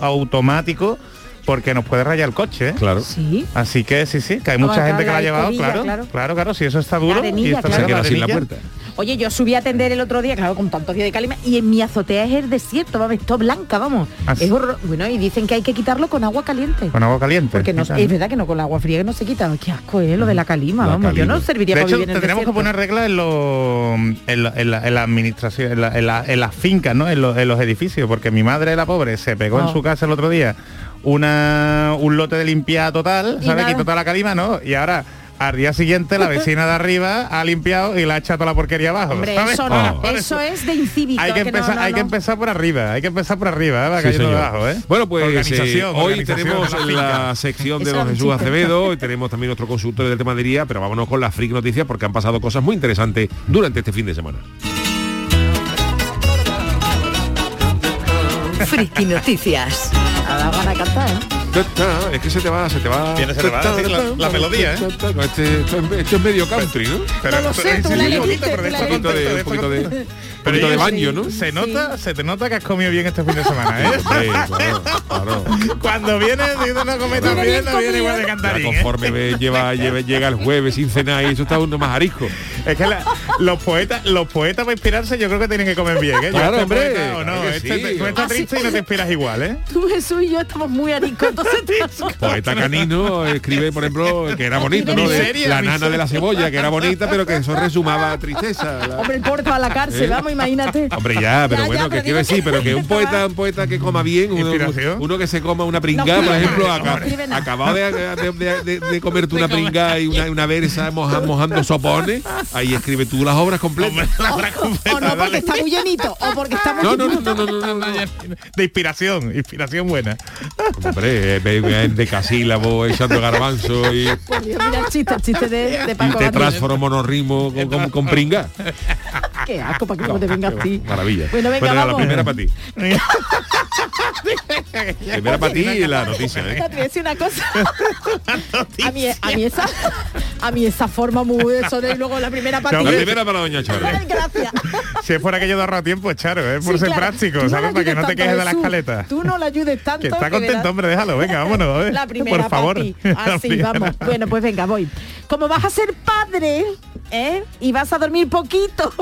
S5: automáticos porque nos puede rayar el coche. ¿eh?
S1: Claro.
S6: Sí.
S5: Así que sí, sí, que hay mucha
S6: a
S5: gente que lo ha
S6: la
S5: llevado, claro,
S6: claro.
S5: claro, claro, si eso está duro y
S6: claro.
S1: Se queda sin la puerta.
S6: Oye, yo subí a atender el otro día, claro, con tantos días de calima, y en mi azotea es el desierto, vamos, todo blanca, vamos.
S5: Ah, sí.
S6: Es horror- Bueno, y dicen que hay que quitarlo con agua caliente.
S5: Con agua caliente.
S6: Porque no, es verdad que no con el agua fría que no se quita. Qué asco es lo de la calima,
S1: La
S6: vamos. Yo no serviría
S5: De
S6: para
S5: hecho,
S6: vivir en el
S5: tenemos que poner reglas en, lo- en, la- en la, en la administración, en, la- en la- en las fincas, ¿no? En, los- en los edificios, porque mi madre, la pobre, se pegó
S6: Oh.
S5: en su casa el otro día una un lote de limpieza total, ¿sabes? Quitó toda la calima, ¿no? Y ahora, al día siguiente, la *laughs* vecina de arriba ha limpiado y la ha echado la porquería abajo.
S6: Hombre,
S5: ¿sabes?
S6: eso no,
S1: Oh.
S6: eso es de incívico.
S5: Hay que,
S6: no,
S5: empezar,
S6: no,
S5: hay que
S6: no.
S5: empezar por arriba, hay que empezar por arriba, ¿eh?
S1: Sí,
S5: debajo, ¿eh?
S1: Bueno, pues eh,
S5: Organización,
S1: hoy
S5: organización
S1: tenemos
S5: la
S1: sección de
S6: Eso
S1: don Jesús. Acevedo y tenemos también nuestro consultorio del tema de día, pero vámonos con las freak noticias porque han pasado cosas muy interesantes durante este fin de semana.
S4: Friki Noticias.
S6: Ahora van a cantar, ¿eh?
S1: Es que se te va, se te va.
S5: Viene, se te va, sí, la- la melodía, ¿eh?
S1: Este, esto, es, medio country, ¿no?
S5: Pero
S6: No lo sé, tú la elegiste,
S1: Un poquito de, poquito de,
S5: esto
S1: un poquito de
S6: yo
S1: baño,
S6: sí.
S1: ¿no?
S5: Se nota, se te nota que has comido bien este fin de semana, ¿eh? *laughs*
S1: Hombre, claro, claro.
S5: Cuando viene, dice no come tan bien, no viene igual de
S1: Ya
S5: cantarín. ¿eh?
S1: conforme ve- lleva, lleva- llega el jueves sin cenar y eso está uno más arisco.
S5: Es que la- los poetas, los poetas para inspirarse yo creo que tienen que comer bien, ¿eh? Yo
S1: Claro,
S5: este
S1: hombre,
S5: poeta, o no,
S1: claro que
S5: este
S1: sí.
S5: te- tú estás
S6: Ah, sí.
S5: triste y no te inspiras igual, ¿eh?
S6: Tú, Jesús y yo estamos muy ariscos, entonces *laughs*
S1: Poeta canino escribe, por ejemplo, que era bonito, ¿no? De la nana de la cebolla, que era bonita, pero que eso resumaba tristeza. La-
S6: Hombre, el estaba a la cárcel,
S1: ¿Eh?
S6: vamos, imagínate. *laughs*
S1: Hombre, ya, pero
S6: Ya,
S1: bueno,
S6: ya,
S1: que
S6: pero
S1: quiero decir,
S6: que-
S1: pero que un *laughs* poeta, un poeta que coma bien, uno, que se coma una pringá,
S6: No
S1: por ejemplo, acá-
S6: no
S1: acabado de, de, de- de- de comerte una pringá y una, una versa moja- mojando sopones, ahí escribe tú las obras completas.
S6: O no porque
S5: dale.
S6: está muy llenito, o porque está muy
S1: No, no, no, no, no, no, no, no.
S5: De inspiración, inspiración buena.
S1: Hombre, eh, de casílabo, echando garbanzo y,
S6: Dios, mira el chiste, el chiste de, de
S1: y te transformo monorritmo con, con, con pringá.
S6: Qué asco, para no así.
S1: Maravilla.
S6: Bueno, venga,
S1: la
S6: vamos.
S1: primera para ti. *laughs* Primera para ti y la noticia, ¿eh?
S6: Te voy a decir una cosa. *laughs* *laughs* a, mí, a, mí esa, a mí esa forma muy eso de luego la primera
S1: La
S6: partida.
S1: primera para Doña Charo.
S6: Gracias.
S5: Si fuera que yo de ahorrar tiempo, Charo, ¿eh? por
S6: Sí,
S5: ser
S6: claro.
S5: práctico,
S6: Tú no
S5: ¿sabes?
S6: la
S5: Para que no te quejes de la escaleta.
S6: Tú no la ayudes tanto.
S5: Que está contento, hombre, déjalo, venga, vámonos. ¿eh?
S6: La primera
S5: Por favor. La
S6: Así, vamos. Bueno, pues venga, voy. Como vas a ser padre, ¿eh? Y vas a dormir poquito.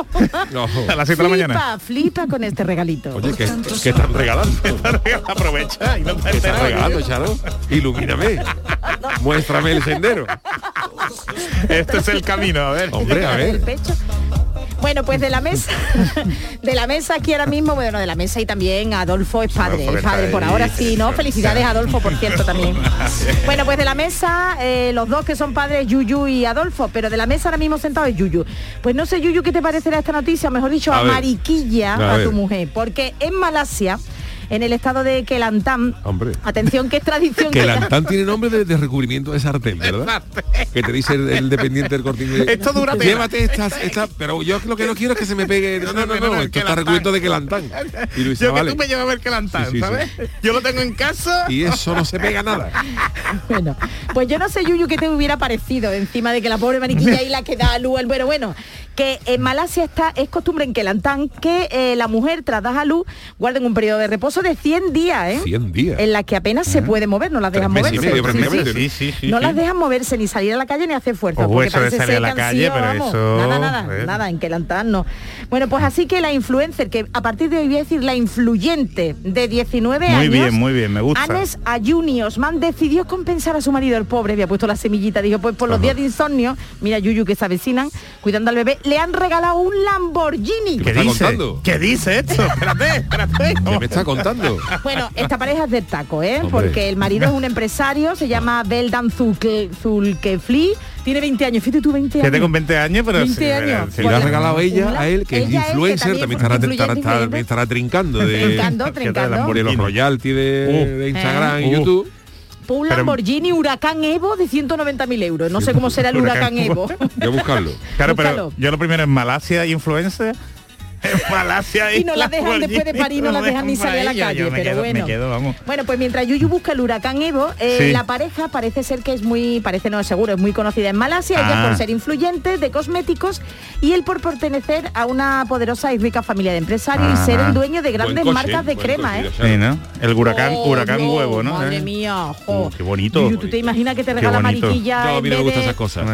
S1: No. *laughs*
S5: A las 7 de la mañana.
S6: Flipa, flipa con este regalito.
S1: Oye, ¿qué, qué *laughs* están regalando?
S5: Aprovecha y no te
S1: ¿Qué están
S5: enteras.
S1: regalando, Charo? Ilumíname. Muéstrame el sendero. *laughs*
S5: Este es el camino, a ver.
S1: Hombre, a ver.
S6: Bueno, pues de la mesa, *laughs* de la mesa aquí ahora mismo, bueno, de la mesa y también Adolfo es padre, es padre, por ahora sí, ¿no? Felicidades Adolfo, por cierto, también. *laughs* Bueno, pues de la mesa, eh, los dos que son padres, Yuyu y Adolfo, pero de la mesa ahora mismo sentado es Yuyu. Pues no sé, Yuyu, ¿qué te parecerá esta noticia? Mejor dicho,
S1: A
S6: mariquilla
S1: A
S6: tu mujer, porque en Malasia, en el estado de Kelantan,
S1: Hombre.
S6: atención que es tradición
S1: que- Lantán tiene nombre de, de recubrimiento de sartén, ¿verdad? Que te dice el, el dependiente del inglés.
S5: Esto dura.
S1: Llévate estas, estas, pero yo lo que no quiero es que se me pegue. No, no, no, no, esto está recubierto de. Y Luisa,
S5: Yo que
S1: vale.
S5: tú me llevas a ver
S1: Sí, sí,
S5: ¿sabes? Yo lo tengo en casa.
S1: Y eso no se pega nada. *laughs*
S6: Bueno, pues yo no sé, Yuyu, qué te hubiera parecido encima de que la pobre mariquilla y *laughs* la que da a luz, el bueno, bueno, que en Malasia está, es costumbre en Kelantan que eh, la mujer tras dar a luz guarden un periodo de reposo de 100 días, ¿eh?
S1: 100 días.
S6: En la que apenas se puede mover, no las dejan moverse.
S1: medio,
S6: Sí, sí.
S1: ¿no?
S5: Sí, sí, sí.
S6: no
S5: sí.
S6: las dejan moverse ni salir a la calle ni hacer fuerza.
S5: Oh,
S6: porque
S5: eso de
S6: parece
S5: salir a la
S6: ser que han
S5: calle,
S6: sido,
S5: pero
S6: vamos,
S5: eso,
S6: Nada, nada,
S5: eh.
S6: nada, en Kelantan no. Bueno, pues así que la influencer, que a partir de hoy voy a decir la influyente de 19
S5: Muy
S6: años.
S5: bien, muy bien, me gusta.
S6: Anes Ayuni Osman decidió compensar a su marido, el pobre, había puesto la semillita, dijo, pues por los días de insomnio, mira Yuyu que se avecinan, cuidando al bebé, le han regalado un Lamborghini.
S1: ¿Qué
S5: ¿Qué
S1: me está
S5: dice?
S1: contando?
S5: ¿Qué dice esto? *laughs* Espérate, espérate.
S1: ¿Qué me está contando?
S6: Bueno, esta pareja es del taco, ¿eh?
S1: Hombre.
S6: Porque el marido es un empresario, se llama Beldan Zulke- Zulkefli, tiene 20 años, fíjate tú 20 años.
S5: Fíjate con 20 años, pero...
S6: 20
S5: sí,
S6: años.
S1: Y le ha regalado ella
S6: una-
S1: a él, que es
S6: ella es que
S1: influencer,
S6: también
S1: estará,
S6: influyente,
S1: estará- estará-
S6: influyente.
S1: estará trincando de, *laughs*
S6: Trincando, *laughs* trincando.
S1: de los
S5: Lamborghini.
S1: royalty de,
S5: Uh.
S1: de Instagram y
S5: Uh.
S6: Por un
S5: Pero-
S6: Lamborghini Huracán Evo de 190.000 euros. No sé cómo será el *laughs* Huracán Evo.
S1: Voy a buscarlo.
S5: Claro, pero
S6: Búscalo.
S5: yo lo primero en Malasia influencer. *laughs* En Malasia
S6: Y no la dejan después de parir, no la dejan ni salir a la
S5: Yo- yo
S6: calle,
S5: me
S6: pero
S5: quedo-
S6: bueno.
S5: Me quedo, vamos.
S6: Bueno, pues mientras Yuyu busca el huracán Evo, eh,
S5: Sí.
S6: la pareja parece ser que es muy, parece no es seguro, es muy conocida en Malasia, ella
S5: Ah.
S6: por ser influyente de cosméticos y él por pertenecer a una poderosa y rica familia de empresarios y ser el dueño de grandes
S1: coche,
S6: marcas de crema,
S1: coche,
S6: ¿eh?
S5: El huracán,
S6: Oh,
S5: huracán
S6: no,
S5: huevo, ¿no?
S6: Madre
S5: Eh.
S6: mía, jo.
S5: Uh, qué bonito.
S6: Yuyu, ¿tú te imaginas que te regala mariquilla
S1: No, a
S6: en
S1: mí no me gustan esas cosas.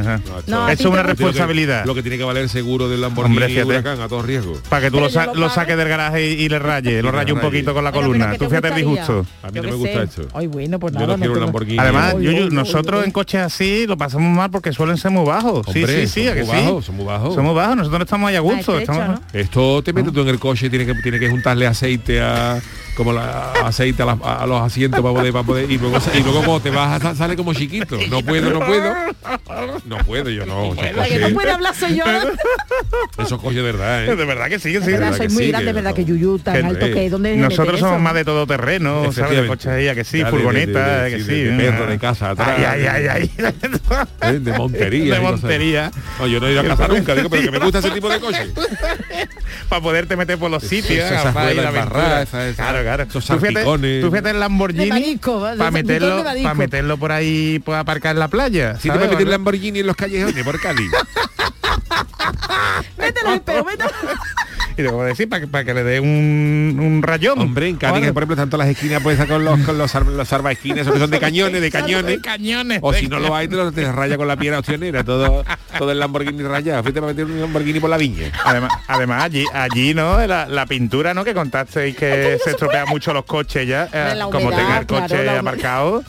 S6: No,
S5: Eso es una responsabilidad.
S1: Lo que tiene que valer el seguro del Lamborghini. Huracán a todo riesgo.
S5: Para que tú lo,
S6: yo
S5: sa-
S6: lo
S5: saques del garaje y, y le raye, lo raye un poquito con la columna.
S6: pero ¿qué
S5: Tú
S6: te
S5: fíjate
S6: gustaría?
S5: gusto.
S1: A mí
S6: Yo
S1: no me gusta esto.
S6: Ay, bueno, pues
S1: Yo
S6: nada.
S1: no quiero un
S6: te-
S1: Lamborghini.
S5: Además,
S6: Uy,
S5: yo, yo- nosotros en coches así lo pasamos mal porque suelen ser muy bajos.
S1: Hombre,
S5: sí, sí, sí,
S1: son
S5: ¿a que
S1: muy
S5: sí?
S1: bajos, son muy bajos.
S5: Son muy bajos, nosotros no estamos ahí a gusto.
S6: Ah,
S5: estamos-
S6: ¿no?
S1: Esto te metes tú en el coche, tiene que, tiene que juntarle aceite a como la, aceite a, las- a los asientos para poder, para poder y luego y luego cuando te vas a- sale como chiquito. No puedo, no puedo. No puedo, yo no.
S6: La que no puede hablar soy yo.
S1: esos coches de verdad,
S5: De
S1: ¿eh?
S5: verdad que sí, sí.
S6: De verdad, soy
S1: que
S6: muy
S1: sí,
S6: grande,
S1: que
S6: verdad que Yuyu tan
S1: Que-
S6: alto que dónde
S5: Nosotros somos más
S6: de
S5: de todo terreno, ¿sabes? De
S1: Efectivamente.
S5: coches ahí, ¿a que sí,
S1: de-
S5: furgoneta,
S1: de- de-
S5: que
S1: sí,
S5: sí.
S1: de- de perro de casa atrás.
S5: Ay, ay, ay, ay. *laughs*
S1: ¿eh? De montería.
S5: De montería.
S1: No, yo no he ido a casa nunca, digo, pero que me gusta ese tipo de coches. *laughs*
S5: Para poderte meter por los sitios.
S1: esas esos
S5: Tú fíjate,
S1: salpicones.
S5: tú fíjate el Lamborghini para meterlo, para meterlo por ahí, para aparcar en la playa.
S1: Si te
S5: ¿sabes?
S1: vas a meter Lamborghini en los callejones por Cali. *laughs*
S6: Mételo el pelo, mételo.
S5: Y a decir, para que, para que le dé un, un rayón.
S1: Hombre, en Cádiz,
S5: Claro.
S1: por ejemplo, tanto las esquinas puedes sacar con los, con los, los que son de cañones, de *laughs* cañones.
S5: De cañones.
S1: O si no lo hay, te lo te raya con la piedra opcionera, todo, todo el Lamborghini rayado. Fuiste a meter un Lamborghini por la viña.
S5: Además, además allí, allí no la, la pintura, ¿no? Que contasteis que se estropean mucho los coches ya, eh, como tenga el
S6: claro,
S5: coche
S6: la humedad.
S5: aparcado,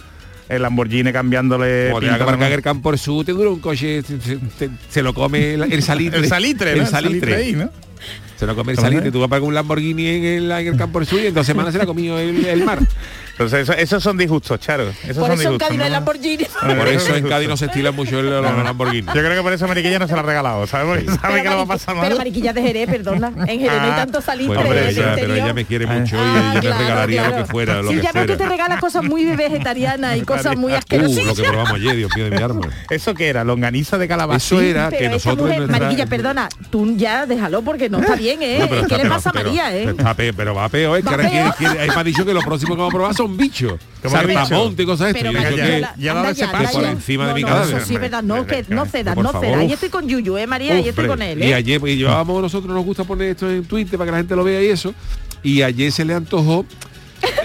S5: el Lamborghini cambiándole
S1: Como marcar
S5: ¿no?
S1: el campo por su, te dura un coche, se, se- se- se lo come el, el salitre.
S5: el salitre, ¿no?
S1: El salitre.
S5: ahí, ¿no?
S1: Se lo come el
S5: ¿Cómo
S1: salitre.
S5: es?
S1: Tú vas a pagar un Lamborghini en el, en el campo sur y en dos semanas se la ha comido el, el mar. *laughs*
S5: Entonces, eso- esos son disgustos, Charo. Esos
S6: Por
S5: son
S6: eso en. Cádiz no hay
S5: ¿no?
S6: Lamborghini.
S1: Por eso en Cádiz no se estilan mucho el- los Lamborghini.
S5: Yo creo que por eso Mariquilla no se la ha regalado, ¿sabes? Porque sabe que lo va a pasar
S6: Pero mariquilla de Jerez, perdona. En Jerez no hay
S5: Ah,
S6: tanto salitre
S1: Bueno, pero ella, pero ella me quiere mucho
S6: Ah,
S1: y ella me
S6: claro,
S1: regalaría lo que fuera, lo
S6: Sí,
S1: que
S6: ya veo que te
S1: fuera.
S6: regalas cosas muy vegetarianas y cosas muy
S1: Uh,
S6: asquerosas.
S1: lo que probamos ayer, Dios mío de mi arma.
S5: ¿Eso qué era? ¿Longaniza de calabaza?
S1: Eso era que
S6: Pero
S1: nosotros en
S6: mujer,
S1: nuestra-
S6: Mariquilla, perdona, tú ya déjalo porque no está bien, ¿eh?
S1: No,
S6: ¿Qué
S1: está
S6: le pasa a María, eh?
S1: está pero va peor, es que
S6: Va
S1: ahora quiere,
S6: peor.
S1: quiere- ahí me ha dicho que lo próximo que vamos a probar son bichos.
S5: ¿Cómo que bichos?
S1: Saltamonte y cosas
S6: la-
S5: ya va a separar
S1: por
S5: ya.
S1: encima de mi
S6: no,
S1: cadáver.
S6: Eso sí, verdad, no, que no cedas, no cedas. Ahí estoy con Yuyu, ¿eh, María? Ahí estoy con él,
S1: Y
S6: ¿eh?
S1: ayer, y llevábamos nosotros, nos gusta poner esto en Twitter para que la gente lo vea y eso. Y ayer se le antojó.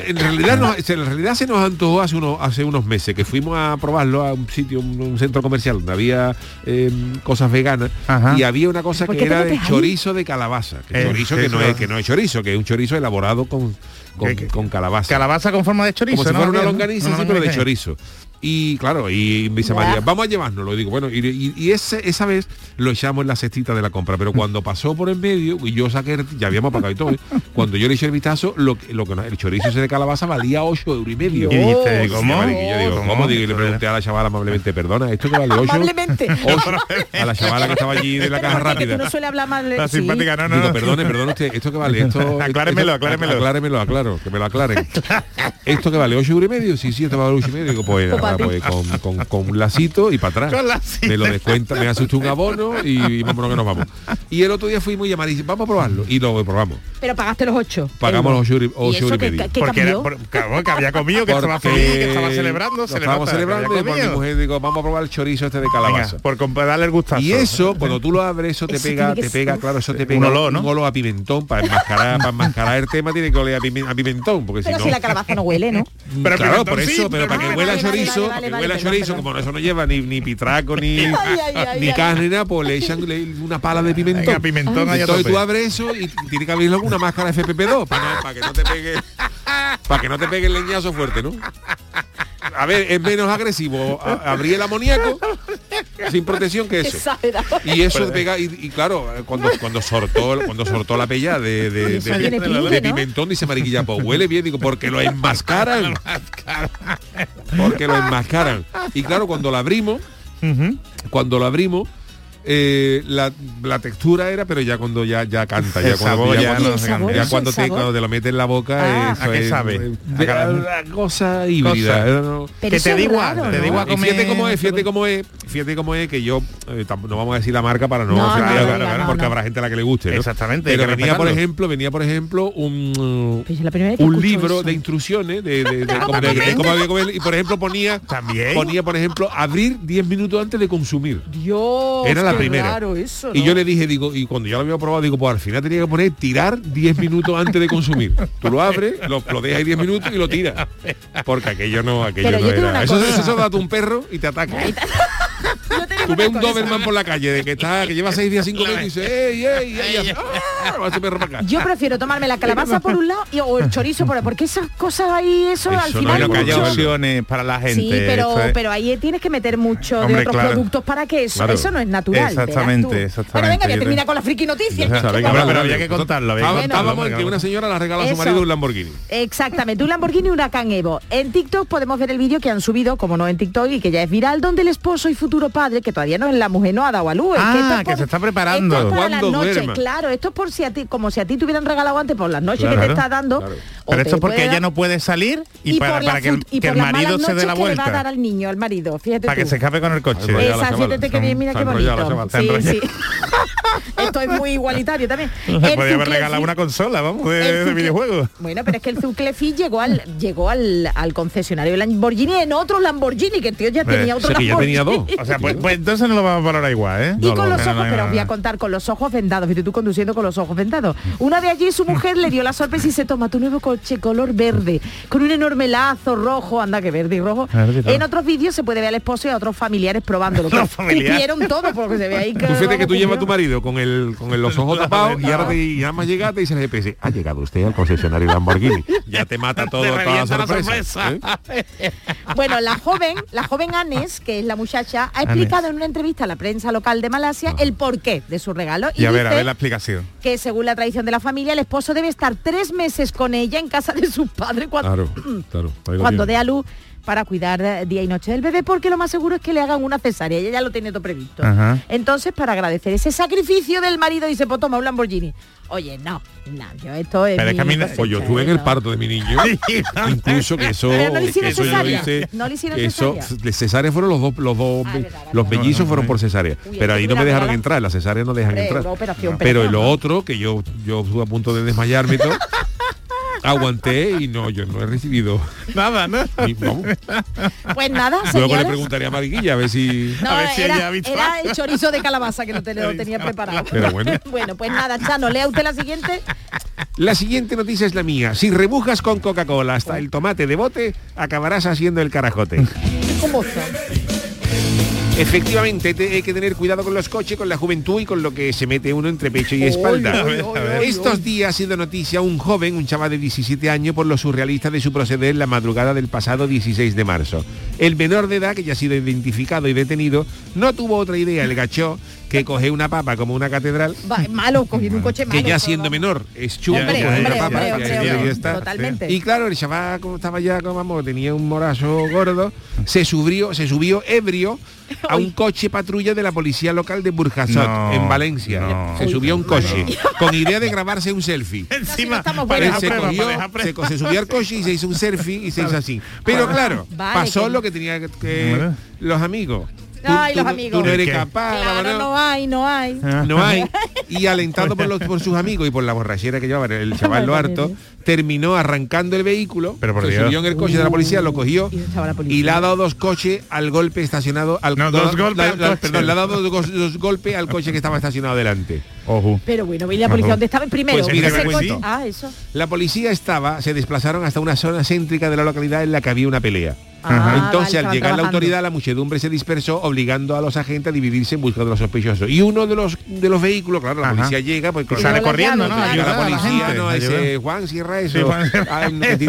S1: En realidad, nos- se- en realidad se nos antojó hace unos, hace unos meses que fuimos a probarlo a un sitio, un, un centro comercial donde había eh, cosas veganas
S5: Ajá.
S1: y había una cosa
S6: ¿Por
S1: que era de
S6: ahí?
S1: chorizo de calabaza. Que
S5: Eh,
S1: chorizo que no es que no es chorizo, que es un chorizo elaborado con, con, con calabaza.
S5: Calabaza con forma de chorizo,
S1: Como si
S5: ¿no?
S1: fuera una
S5: Bien,
S1: longaniza,
S5: una
S1: sí, pero de chorizo. Y claro, y me dice. María, vamos a llevárnoslo. Y digo, bueno, y, y- y ese, esa vez lo echamos en la cestita de la compra, pero *laughs* cuando pasó por en medio, y yo saqué, ya habíamos pagado y todo, ¿eh? cuando yo le eché el vistazo, lo, que- lo que el chorizo ese de calabaza valía 8 euros y medio.
S5: Y
S1: Dios,
S5: ¿cómo?
S1: Yo digo,
S5: ¿Cómo?
S1: ¿cómo? Digo, y le pregunté a la chavala amablemente, perdona, ¿esto que vale 8?
S6: Amablemente. *laughs*
S1: a la chavala que estaba allí de la caja rápida.
S6: No suele hablar mal
S5: La
S6: sí.
S5: simpática, no, no,
S1: Digo,
S5: no.
S1: perdone, perdone usted, ¿esto que vale? Esto,
S5: Acláremelo, acláremelo.
S1: Acláremelo, aclaro, que me lo aclaren. *laughs* ¿Esto que vale? ¿8 euros y medio? Sí, sí, esto vale 8 y medio. Digo, pues,
S6: Pues
S1: con, con- con un lacito y para atrás. Me lo descuenta, me hace usted un abono y, vámonos que nos vamos. Y el otro día fuimos y llamar y dice, vamos a probarlo. Y lo probamos.
S6: Pero pagaste los ocho.
S1: Pagamos los ocho
S6: ¿Y
S1: y medio.
S6: qué
S5: Porque era,
S6: cambió?
S5: por- claro, que había comido, que estaba feliz, que estaba celebrando, se
S1: estábamos celebrando y por mi mujer digo, vamos a probar el chorizo este de calabaza.
S5: Venga, por comp- darle el gustazo.
S1: Y eso, cuando tú lo abres, eso te
S6: Eso
S1: pega, te pega,
S6: ser-
S1: claro, eso te
S5: Un
S1: pega
S5: olor, ¿no?
S1: un olor a pimentón para enmascarar, para enmascarar el tema tiene que oler a, pime- a pimentón, porque
S6: Pero
S1: si
S6: si
S1: no.
S6: la calabaza no huele, ¿no?
S5: Pero
S1: claro, por eso, pero
S5: pero
S1: para que huela a
S6: vale, vale, vale,
S1: huela a chorizo,
S6: perdón.
S1: como eso no lleva ni, ni pitraco, ni, *laughs*
S6: Ay, ay, ay,
S1: ni
S6: ay.
S1: carne, nada, pues le echan le- una pala de pimentón.
S5: Venga, pimentón
S1: Entonces tú abres eso y tiene que abrirlo con una máscara FPP2 para, no- para que no te pegue para que no te pegue el leñazo fuerte, ¿no? A ver, es menos agresivo a- abrir el amoníaco sin protección que eso. Y eso pega, y, y claro, cuando, cuando sortó cuando sortó la pella de, de, de
S6: ¿no?
S1: pimentón, dice Mariquilla, pues huele bien, digo, porque lo enmascaran. *laughs* porque lo enmascaran. Y claro, cuando lo abrimos, cuando lo abrimos, eh, la, la textura era, pero ya cuando ya, ya canta, ya cuando, ya
S5: ya
S1: cuando-
S5: no se
S6: sabor,
S1: ya cuando te, cuando te lo metes en la boca
S6: Ah.
S1: eso
S5: ¿A qué
S1: es-
S5: sabe?
S1: eh,
S5: A
S1: de-
S5: cada-
S1: una cosa híbrida.
S5: Cosa.
S1: no-
S6: Pero
S5: Que te da igual,
S6: raro,
S5: te da
S6: ¿no?
S5: igual.
S1: y fíjate
S5: comer-
S1: cómo es, fíjate cómo es, fíjate cómo es que yo eh, no vamos a decir la marca para no,
S6: No,
S1: ofender
S6: no,
S1: a-
S6: no,
S1: claro,
S6: no,
S1: porque
S6: no.
S1: habrá gente a la que le guste. ¿no?
S5: Exactamente,
S1: Pero venía por ejemplo, venía por ejemplo un
S6: la
S1: un libro
S6: eso.
S1: de instrucciones de, de- de
S6: cómo
S1: cómo, de- de
S6: comer.
S1: cómo había que comer y por ejemplo ponía
S5: También.
S1: ponía por ejemplo abrir 10 minutos antes de consumir.
S6: Dios,
S1: Era la primera.
S6: eso,
S1: Y
S6: ¿no?
S1: yo le dije, digo, y cuando ya lo había probado, digo, pues al final tenía que poner tirar 10 minutos antes de consumir. Tú lo abres, lo, lo dejas ahí 10 minutos y lo tiras. Porque aquello no, aquello
S6: Pero
S1: no era. Eso,
S6: cosa.
S1: eso da un perro y te ataca. *laughs* Tú ves un. Doberman por la calle de que está, que lleva 6 días sin comer y dices, ey, ey, ey, ¡ah!
S6: Yo prefiero tomarme la calabaza por un lado y, o el chorizo por porque esas cosas ahí, eso,
S1: Eso
S6: al
S1: no
S6: final
S5: haya
S1: mucho.
S5: opciones para la gente.
S6: Sí, pero,
S5: es-
S6: pero ahí tienes que meter mucho de otros
S5: claro.
S6: productos para que eso,
S1: Claro.
S6: eso no es natural. Verás
S5: Exactamente, exactamente.
S6: Bueno, venga, voy a
S5: Yo
S6: terminar
S5: te-
S6: con la friki noticia.
S1: O sea,
S6: que
S1: venga,
S5: pero
S1: vale,
S5: había que
S1: vale.
S5: contarlo, había que
S1: Estábamos- en que una señora la regala a su marido un Lamborghini.
S6: Exactamente, un Lamborghini Huracán Evo. En TikTok podemos ver el vídeo que han subido, como no en TikTok, y que ya es viral, donde el esposo y futuro padre, que todavía no es la mujer, no ha dado a luz. es
S5: Ah,
S6: esto es
S5: que se está preparando.
S6: Esto es para las noches,
S1: duerma.
S6: claro, esto es por si a ti, como si a ti te hubieran regalado antes por las noches
S1: Claro,
S6: que te está dando.
S1: claro.
S5: Pero esto es porque ella
S6: dar-
S5: no puede salir y, para,
S6: por la
S5: para que el,
S6: y
S5: que
S6: por
S5: el
S6: las
S5: marido
S6: malas
S5: se dé la
S6: noches que le va a dar
S5: vuelta.
S6: al niño, al marido, fíjate
S5: Para que se escape con el coche.
S6: Esa,
S1: chavala.
S6: siéntete que bien, mira qué
S1: la
S6: bonito.
S5: Se
S6: Sí, sí. *laughs* Esto es muy igualitario también. *laughs* El
S5: Podría haber regalado una consola, vamos, de, de videojuegos.
S6: Bueno, pero es que el Zuclefi llegó al llegó al, al concesionario de Lamborghini en otro Lamborghini, que el tío ya tenía otro
S1: ya tenía dos.
S5: O sea, pues, pues entonces no lo vamos a valorar igual, ¿eh?
S6: Y
S5: No,
S6: con los ojos, pero os voy a contar con los ojos vendados, fíjate tú conduciendo con los ojos vendados. *laughs* Una de allí su mujer le dio la sorpresa y se toma tu nuevo coche color verde, con un enorme lazo rojo, anda que verde y rojo. En otros vídeos se puede ver al esposo y a otros familiares probándolo.
S5: Los familiares.
S6: Todo porque se ve ahí que
S1: Tú fíjate que tú llevas a tu marido con el con el- los ojos tapados y ahora te, más llegaste y dice el GPS, ha llegado usted al concesionario Lamborghini. *laughs* Ya te mata todo,
S5: Te
S1: toda la
S5: revienta la
S1: sorpresa.
S5: sorpresa.
S1: ¿eh? *laughs*
S6: Bueno, la joven, la joven Anes, que es la muchacha, ha explicado en una entrevista a la prensa local de Malasia el porqué de su regalo. Y
S5: Y a ver, a ver la explicación.
S6: que según la tradición de la familia, el esposo debe estar tres meses con ella en casa de sus padres cuando,
S1: Claro,
S6: cuando dé a luz para cuidar día y noche del bebé, porque lo más seguro es que le hagan una cesárea, ella ya lo tiene todo previsto.
S5: Ajá.
S6: Entonces, para agradecer ese sacrificio del marido, dice, pues toma un Lamborghini. Oye, no, no, yo esto es
S5: Pero es que a mí
S6: cosecha,
S1: Pues yo estuve en el parto de mi niño. *laughs* *laughs* Incluso que eso.
S6: Pero no le hicieron
S1: que eso yo
S6: cesárea.
S1: hice-
S6: No le hicieron
S1: eso,
S6: cesárea.
S1: de cesárea fueron los dos, los dos,
S6: Ah, verdad, verdad.
S1: los mellizos fueron por cesárea.
S6: Uy,
S1: pero ahí no me dejaron
S6: la-
S1: entrar, las cesáreas no dejan entrar.
S6: una operación,
S1: pero
S6: operación.
S1: lo otro, que yo, yo estuve a punto de desmayarme y todo, *laughs* aguanté y no, yo no he recibido.
S5: Nada, ¿no?
S1: ni- vamos.
S6: Pues nada,
S1: Luego le preguntaré a Mariquilla a ver si.
S6: No,
S5: A ver si ella
S6: era,
S5: ha visto
S6: era el chorizo de calabaza que no te lo tenía preparado.
S1: Pero bueno. *laughs*
S6: bueno, pues nada, Chano, lea usted la siguiente.
S1: La siguiente noticia es la mía. Si rebujas con Coca-Cola hasta el tomate de bote, acabarás haciendo el carajote.
S6: ¿Cómo son?
S1: Efectivamente, te- hay que tener cuidado con los coches, con la juventud y con lo que se mete uno entre pecho y espalda. Estos días ha sido noticia un joven, un chaval de 17 años, por lo surrealista de su proceder la madrugada del pasado 16 de marzo. El menor de edad, que ya ha sido identificado y detenido, no tuvo otra idea, el gachó, que coge una papa como una catedral,
S6: Va, malo, cogiendo un coche malo.
S1: que ya siendo menor es chungo
S6: Hombre,
S1: coger
S6: hombre,
S1: una papa,
S6: hombre,
S1: y
S6: hombre,
S1: ahí
S6: hombre,
S1: está.
S6: totalmente.
S1: Y claro, el chaval como estaba ya, como vamos, tenía un morazo gordo, se subió, se subió ebrio a un coche patrulla de la policía local de Burjasot,
S5: No,
S1: en Valencia.
S5: no.
S1: se subió a un coche con idea de grabarse un selfie. *laughs*
S5: Encima,
S1: se, cogió, se, subió al coche y se hizo un selfie y se hizo así. Pero claro,
S6: Vale,
S1: pasó
S6: que-
S1: lo que tenía que, los amigos.
S6: Ay, los amigos.
S1: Tú no eres
S5: ¿Qué?
S1: capaz,
S6: Claro,
S1: vámonos.
S6: no hay, no hay.
S1: No hay. *laughs* Y alentado por, los, por sus amigos y por la borrachera que llevaba el chaval lo harto, terminó arrancando el vehículo,
S5: Pero por
S1: se
S5: Dios.
S1: subió en el coche de la policía, lo cogió
S6: Y estaba la policía.
S1: y le ha dado dos coches al golpe estacionado al
S5: No, dos golpes
S1: la-
S5: al
S1: la-
S5: coche.
S1: Perdón, le ha dado dos, dos golpes al coche que estaba estacionado delante.
S5: Ojo.
S6: Pero bueno, ¿y la policía dónde estaba? Primero,
S1: Pues mira,
S6: ese
S1: pues
S6: coche-
S1: sí.
S6: Ah, eso.
S1: La policía estaba, se desplazaron hasta una zona céntrica de la localidad en la que había una pelea.
S6: Ah,
S1: Entonces,
S6: vale,
S1: al llegar la autoridad, la muchedumbre se dispersó, obligando a los agentes a dividirse en busca de los sospechosos. Y uno de los de los vehículos, claro, la
S5: Ajá.
S1: policía llega, pues
S5: sale
S6: la
S5: corriendo, ¿no?
S1: Ayuda a la policía,
S5: gente,
S1: no,
S5: ayuda.
S1: ese Juan, eso.
S5: Sí,
S1: que tiene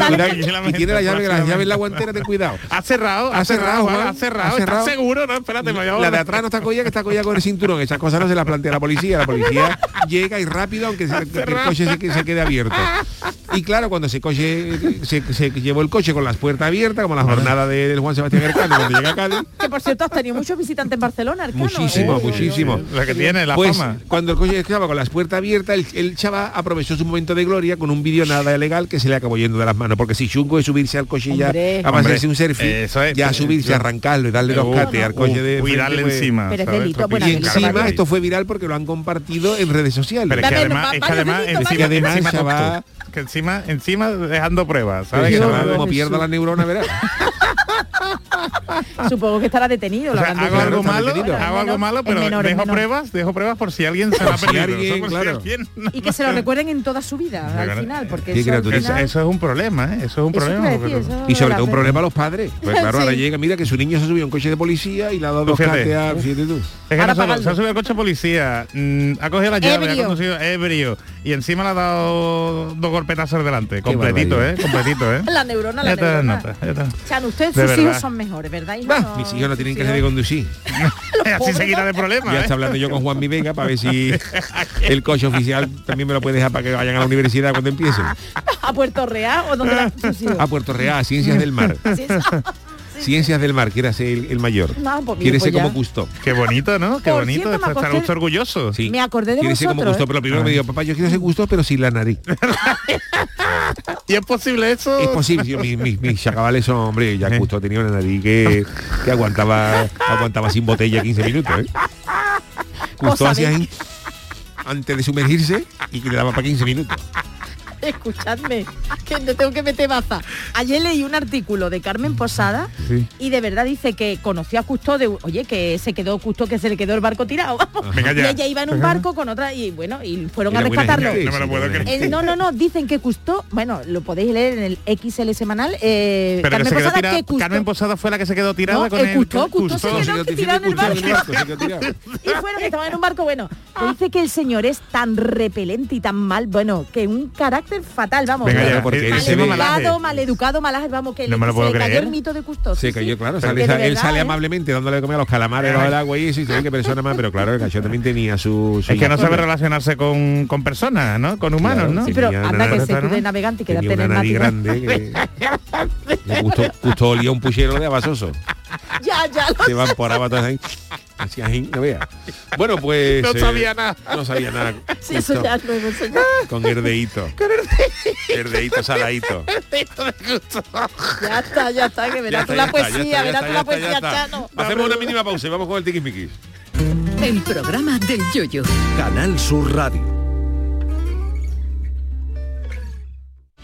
S1: y tiene la llave, la llave en la guantera, ten cuidado.
S5: Ha cerrado,
S1: Ha cerrado, Juan,
S5: ha cerrado,
S1: cerrado.
S5: ¿Estás seguro? No, espérate, me voy a
S1: La de atrás no está collada, que está collada con el cinturón. Esas cosas no se las plantea la policía. La policía llega y rápido, aunque se- el coche se, que- se quede abierto. Y claro, cuando se coche, se, se llevó el coche con las puertas abiertas, como la jornada de- del Juan Sebastián Ercano cuando llega a Cádiz.
S6: Que por cierto has tenido muchos visitantes en Barcelona, Arcano.
S1: Muchísimo,
S6: Eh,
S1: muchísimo.
S5: La que tiene, la
S1: pues
S5: fama.
S1: cuando el coche estaba con las puertas abiertas, el, el chaval aprovechó su momento de gloria con un vídeo nada ilegal que se le acabó yendo de las manos. Porque si chungo es subirse al coche ya
S6: Hombre.
S1: a hacerse un selfie,
S5: eso es.
S1: ya subirse, arrancarlo y darle dos
S5: Uh,
S1: cates al coche de
S5: uh, y darle
S1: pues,
S5: encima.
S6: Pero es
S5: ¿sabes?
S6: delito, bueno,
S1: Y encima esto fue viral porque lo han compartido en redes sociales.
S5: Pero es que además, es que además, encima, encima que encima, encima dejando pruebas,
S1: Pues
S5: ¿sabes? Que
S1: como pierda la neurona, verás. *laughs* *laughs*
S6: Supongo que estará detenido.
S5: O
S6: lo
S5: sea, hago
S1: Claro,
S5: algo malo,
S1: detenido.
S5: hago algo malo, pero dejo
S6: menor.
S5: pruebas, dejo pruebas por si alguien se
S1: si
S5: ¿sabes? Por si
S1: claro.
S5: alguien-
S6: Y que se lo recuerden en toda su vida, al final, porque eso, al final-
S5: eso es un problema, ¿eh? Eso es un
S6: Eso
S5: problema.
S6: a decir,
S5: porque-
S6: eso
S1: Y sobre
S6: la
S1: todo un problema a los padres. Pues *laughs* claro, ahora llega, mira que su niño se subió a un coche de policía y le ha dado dos a fíjate tú.
S5: Es que
S6: Ahora
S5: no solo,
S6: pagando.
S5: se ha subido al coche policía, mm, ha cogido la llave,
S6: Ebrio.
S5: ha conducido ebrio y encima le ha dado dos golpetazos delante. Completito, ¿eh? Completito, ¿eh? *laughs*
S6: La neurona, la
S5: Ya das
S6: neurona.
S5: nota, ya te-
S6: Chan, ustedes
S5: De
S6: sus
S5: verdad.
S6: hijos son mejores, ¿verdad? hijo?
S1: Bah,
S6: No,
S1: mis hijos no tienen que de
S6: hijos-
S1: conducir. *laughs* *laughs*
S5: Así se quita de
S1: Ya
S5: problemas,
S1: está
S5: ¿eh?
S1: hablando yo con Juan Mi Vega para ver si el coche oficial también me lo puede dejar para que vayan a la universidad cuando empiecen.
S6: ¿A Puerto Real o dónde van sus hijos?
S1: A Puerto Real, Ciencias del Mar. Ciencias del Mar, quiere ser el, el mayor.
S6: No, pues mira,
S1: quiere
S6: pues
S1: ser
S6: ya.
S1: como Gusto.
S5: Qué bonito, ¿no? Qué
S6: Por
S5: bonito.
S6: cierto,
S5: Está- usted orgulloso.
S1: Sí.
S6: Me acordé de
S1: quiere ser como
S6: vosotros,
S1: Gusto,
S6: ¿eh?
S1: pero lo primero me dijo, papá, yo quiero ser Gusto, pero sin la nariz. *laughs*
S5: ¿Y es posible eso?
S1: Es posible, mis, mis, mis chacabales son, hombre, ya Gusto tenía una nariz que, que aguantaba aguantaba sin botella 15 minutos, ¿eh? Gusto hacía ahí, antes de sumergirse y que le daba para 15 minutos. *laughs*
S6: Escuchadme, que no tengo que meter baza. Ayer leí un artículo de Carmen Posada
S5: Sí.
S6: y de verdad dice que conoció a Custo de, oye, que se quedó Custo, que se le quedó el barco tirado. Y ella iba en un barco con otra y bueno, y fueron a
S1: Era buena
S6: rescatarlo.
S5: No me lo puedo.
S6: Eh, no, no, no, dicen que Custo, bueno, lo podéis leer en el XL semanal. eh,
S5: Pero que
S6: Carmen
S5: se
S6: Posada
S5: tirada,
S6: que
S5: Carmen Posada fue la que se quedó tirada
S6: No,
S5: con
S6: el
S5: el
S6: Custó se quedó tirado en el
S1: tirado
S6: barco.
S1: tirado.
S6: y fueron que estaban en un barco bueno pues dice que el señor es tan repelente y tan mal bueno que un carácter carácter fatal, vamos.
S5: Venga ya,
S1: porque
S5: eh,
S1: él
S6: mal
S1: se ve-
S6: educado, mal educado, malaje, vamos, que
S5: No
S6: le,
S5: me lo
S6: se
S5: puedo
S6: le cayó
S5: creer.
S6: el mito de Custodio. Sí,
S1: cayó,
S6: sí.
S1: claro.
S6: Porque
S1: sale- él sale
S6: ¿eh?
S1: amablemente dándole de comer a los calamares, los del agua y ve que persona más, pero claro, el cachorro también tenía su... su
S5: Es que no sabe relacionarse con, con personas, ¿no? Con humanos,
S1: Claro,
S5: ¿no?
S6: Sí, pero anda que se de navegante y
S1: nariz
S6: matinal.
S1: grande *laughs* *laughs* gustó, gustó olía un puchero de abasoso.
S6: Ya, ya lo
S1: Se evaporaba todo ahí. Así, ahí, no vea. Bueno, pues...
S5: No sabía nada.
S1: No sabía nada.
S6: Sí, eso
S1: Justo
S6: ya luego, eso ya.
S1: Con herdeíto. Herdeíto saladito. *laughs*
S6: Ya está, ya está, que verás tú la poesía, verás tú la poesía. Chano.
S1: Hacemos una mínima pausa y vamos con el tiquismiquis.
S4: El programa del yoyo.
S3: Canal Sur Radio.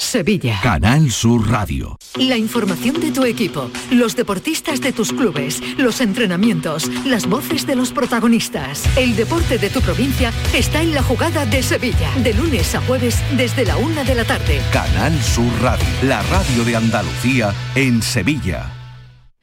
S4: Sevilla.
S3: Canal Sur Radio.
S4: La información de tu equipo, los deportistas de tus clubes, los entrenamientos, las voces de los protagonistas. El deporte de tu provincia está en la jugada de Sevilla. De lunes a jueves desde la una de la tarde.
S3: Canal Sur Radio. La radio de Andalucía en Sevilla.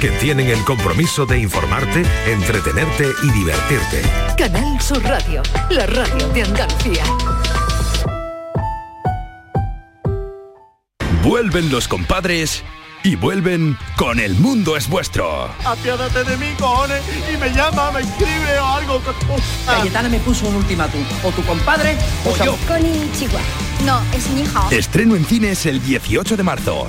S7: que tienen el compromiso de informarte, entretenerte y divertirte.
S4: Canal Sur Radio, la radio de Andalucía.
S8: Vuelven los compadres y vuelven con El Mundo es Vuestro.
S9: Apiádate de mí, cojones, y me llama, me escribe o algo.
S10: Cayetana me puso un ultimátum. O tu compadre o yo.
S11: Chihuahua. No, es mi hija.
S8: Estreno en cines el 18 de marzo.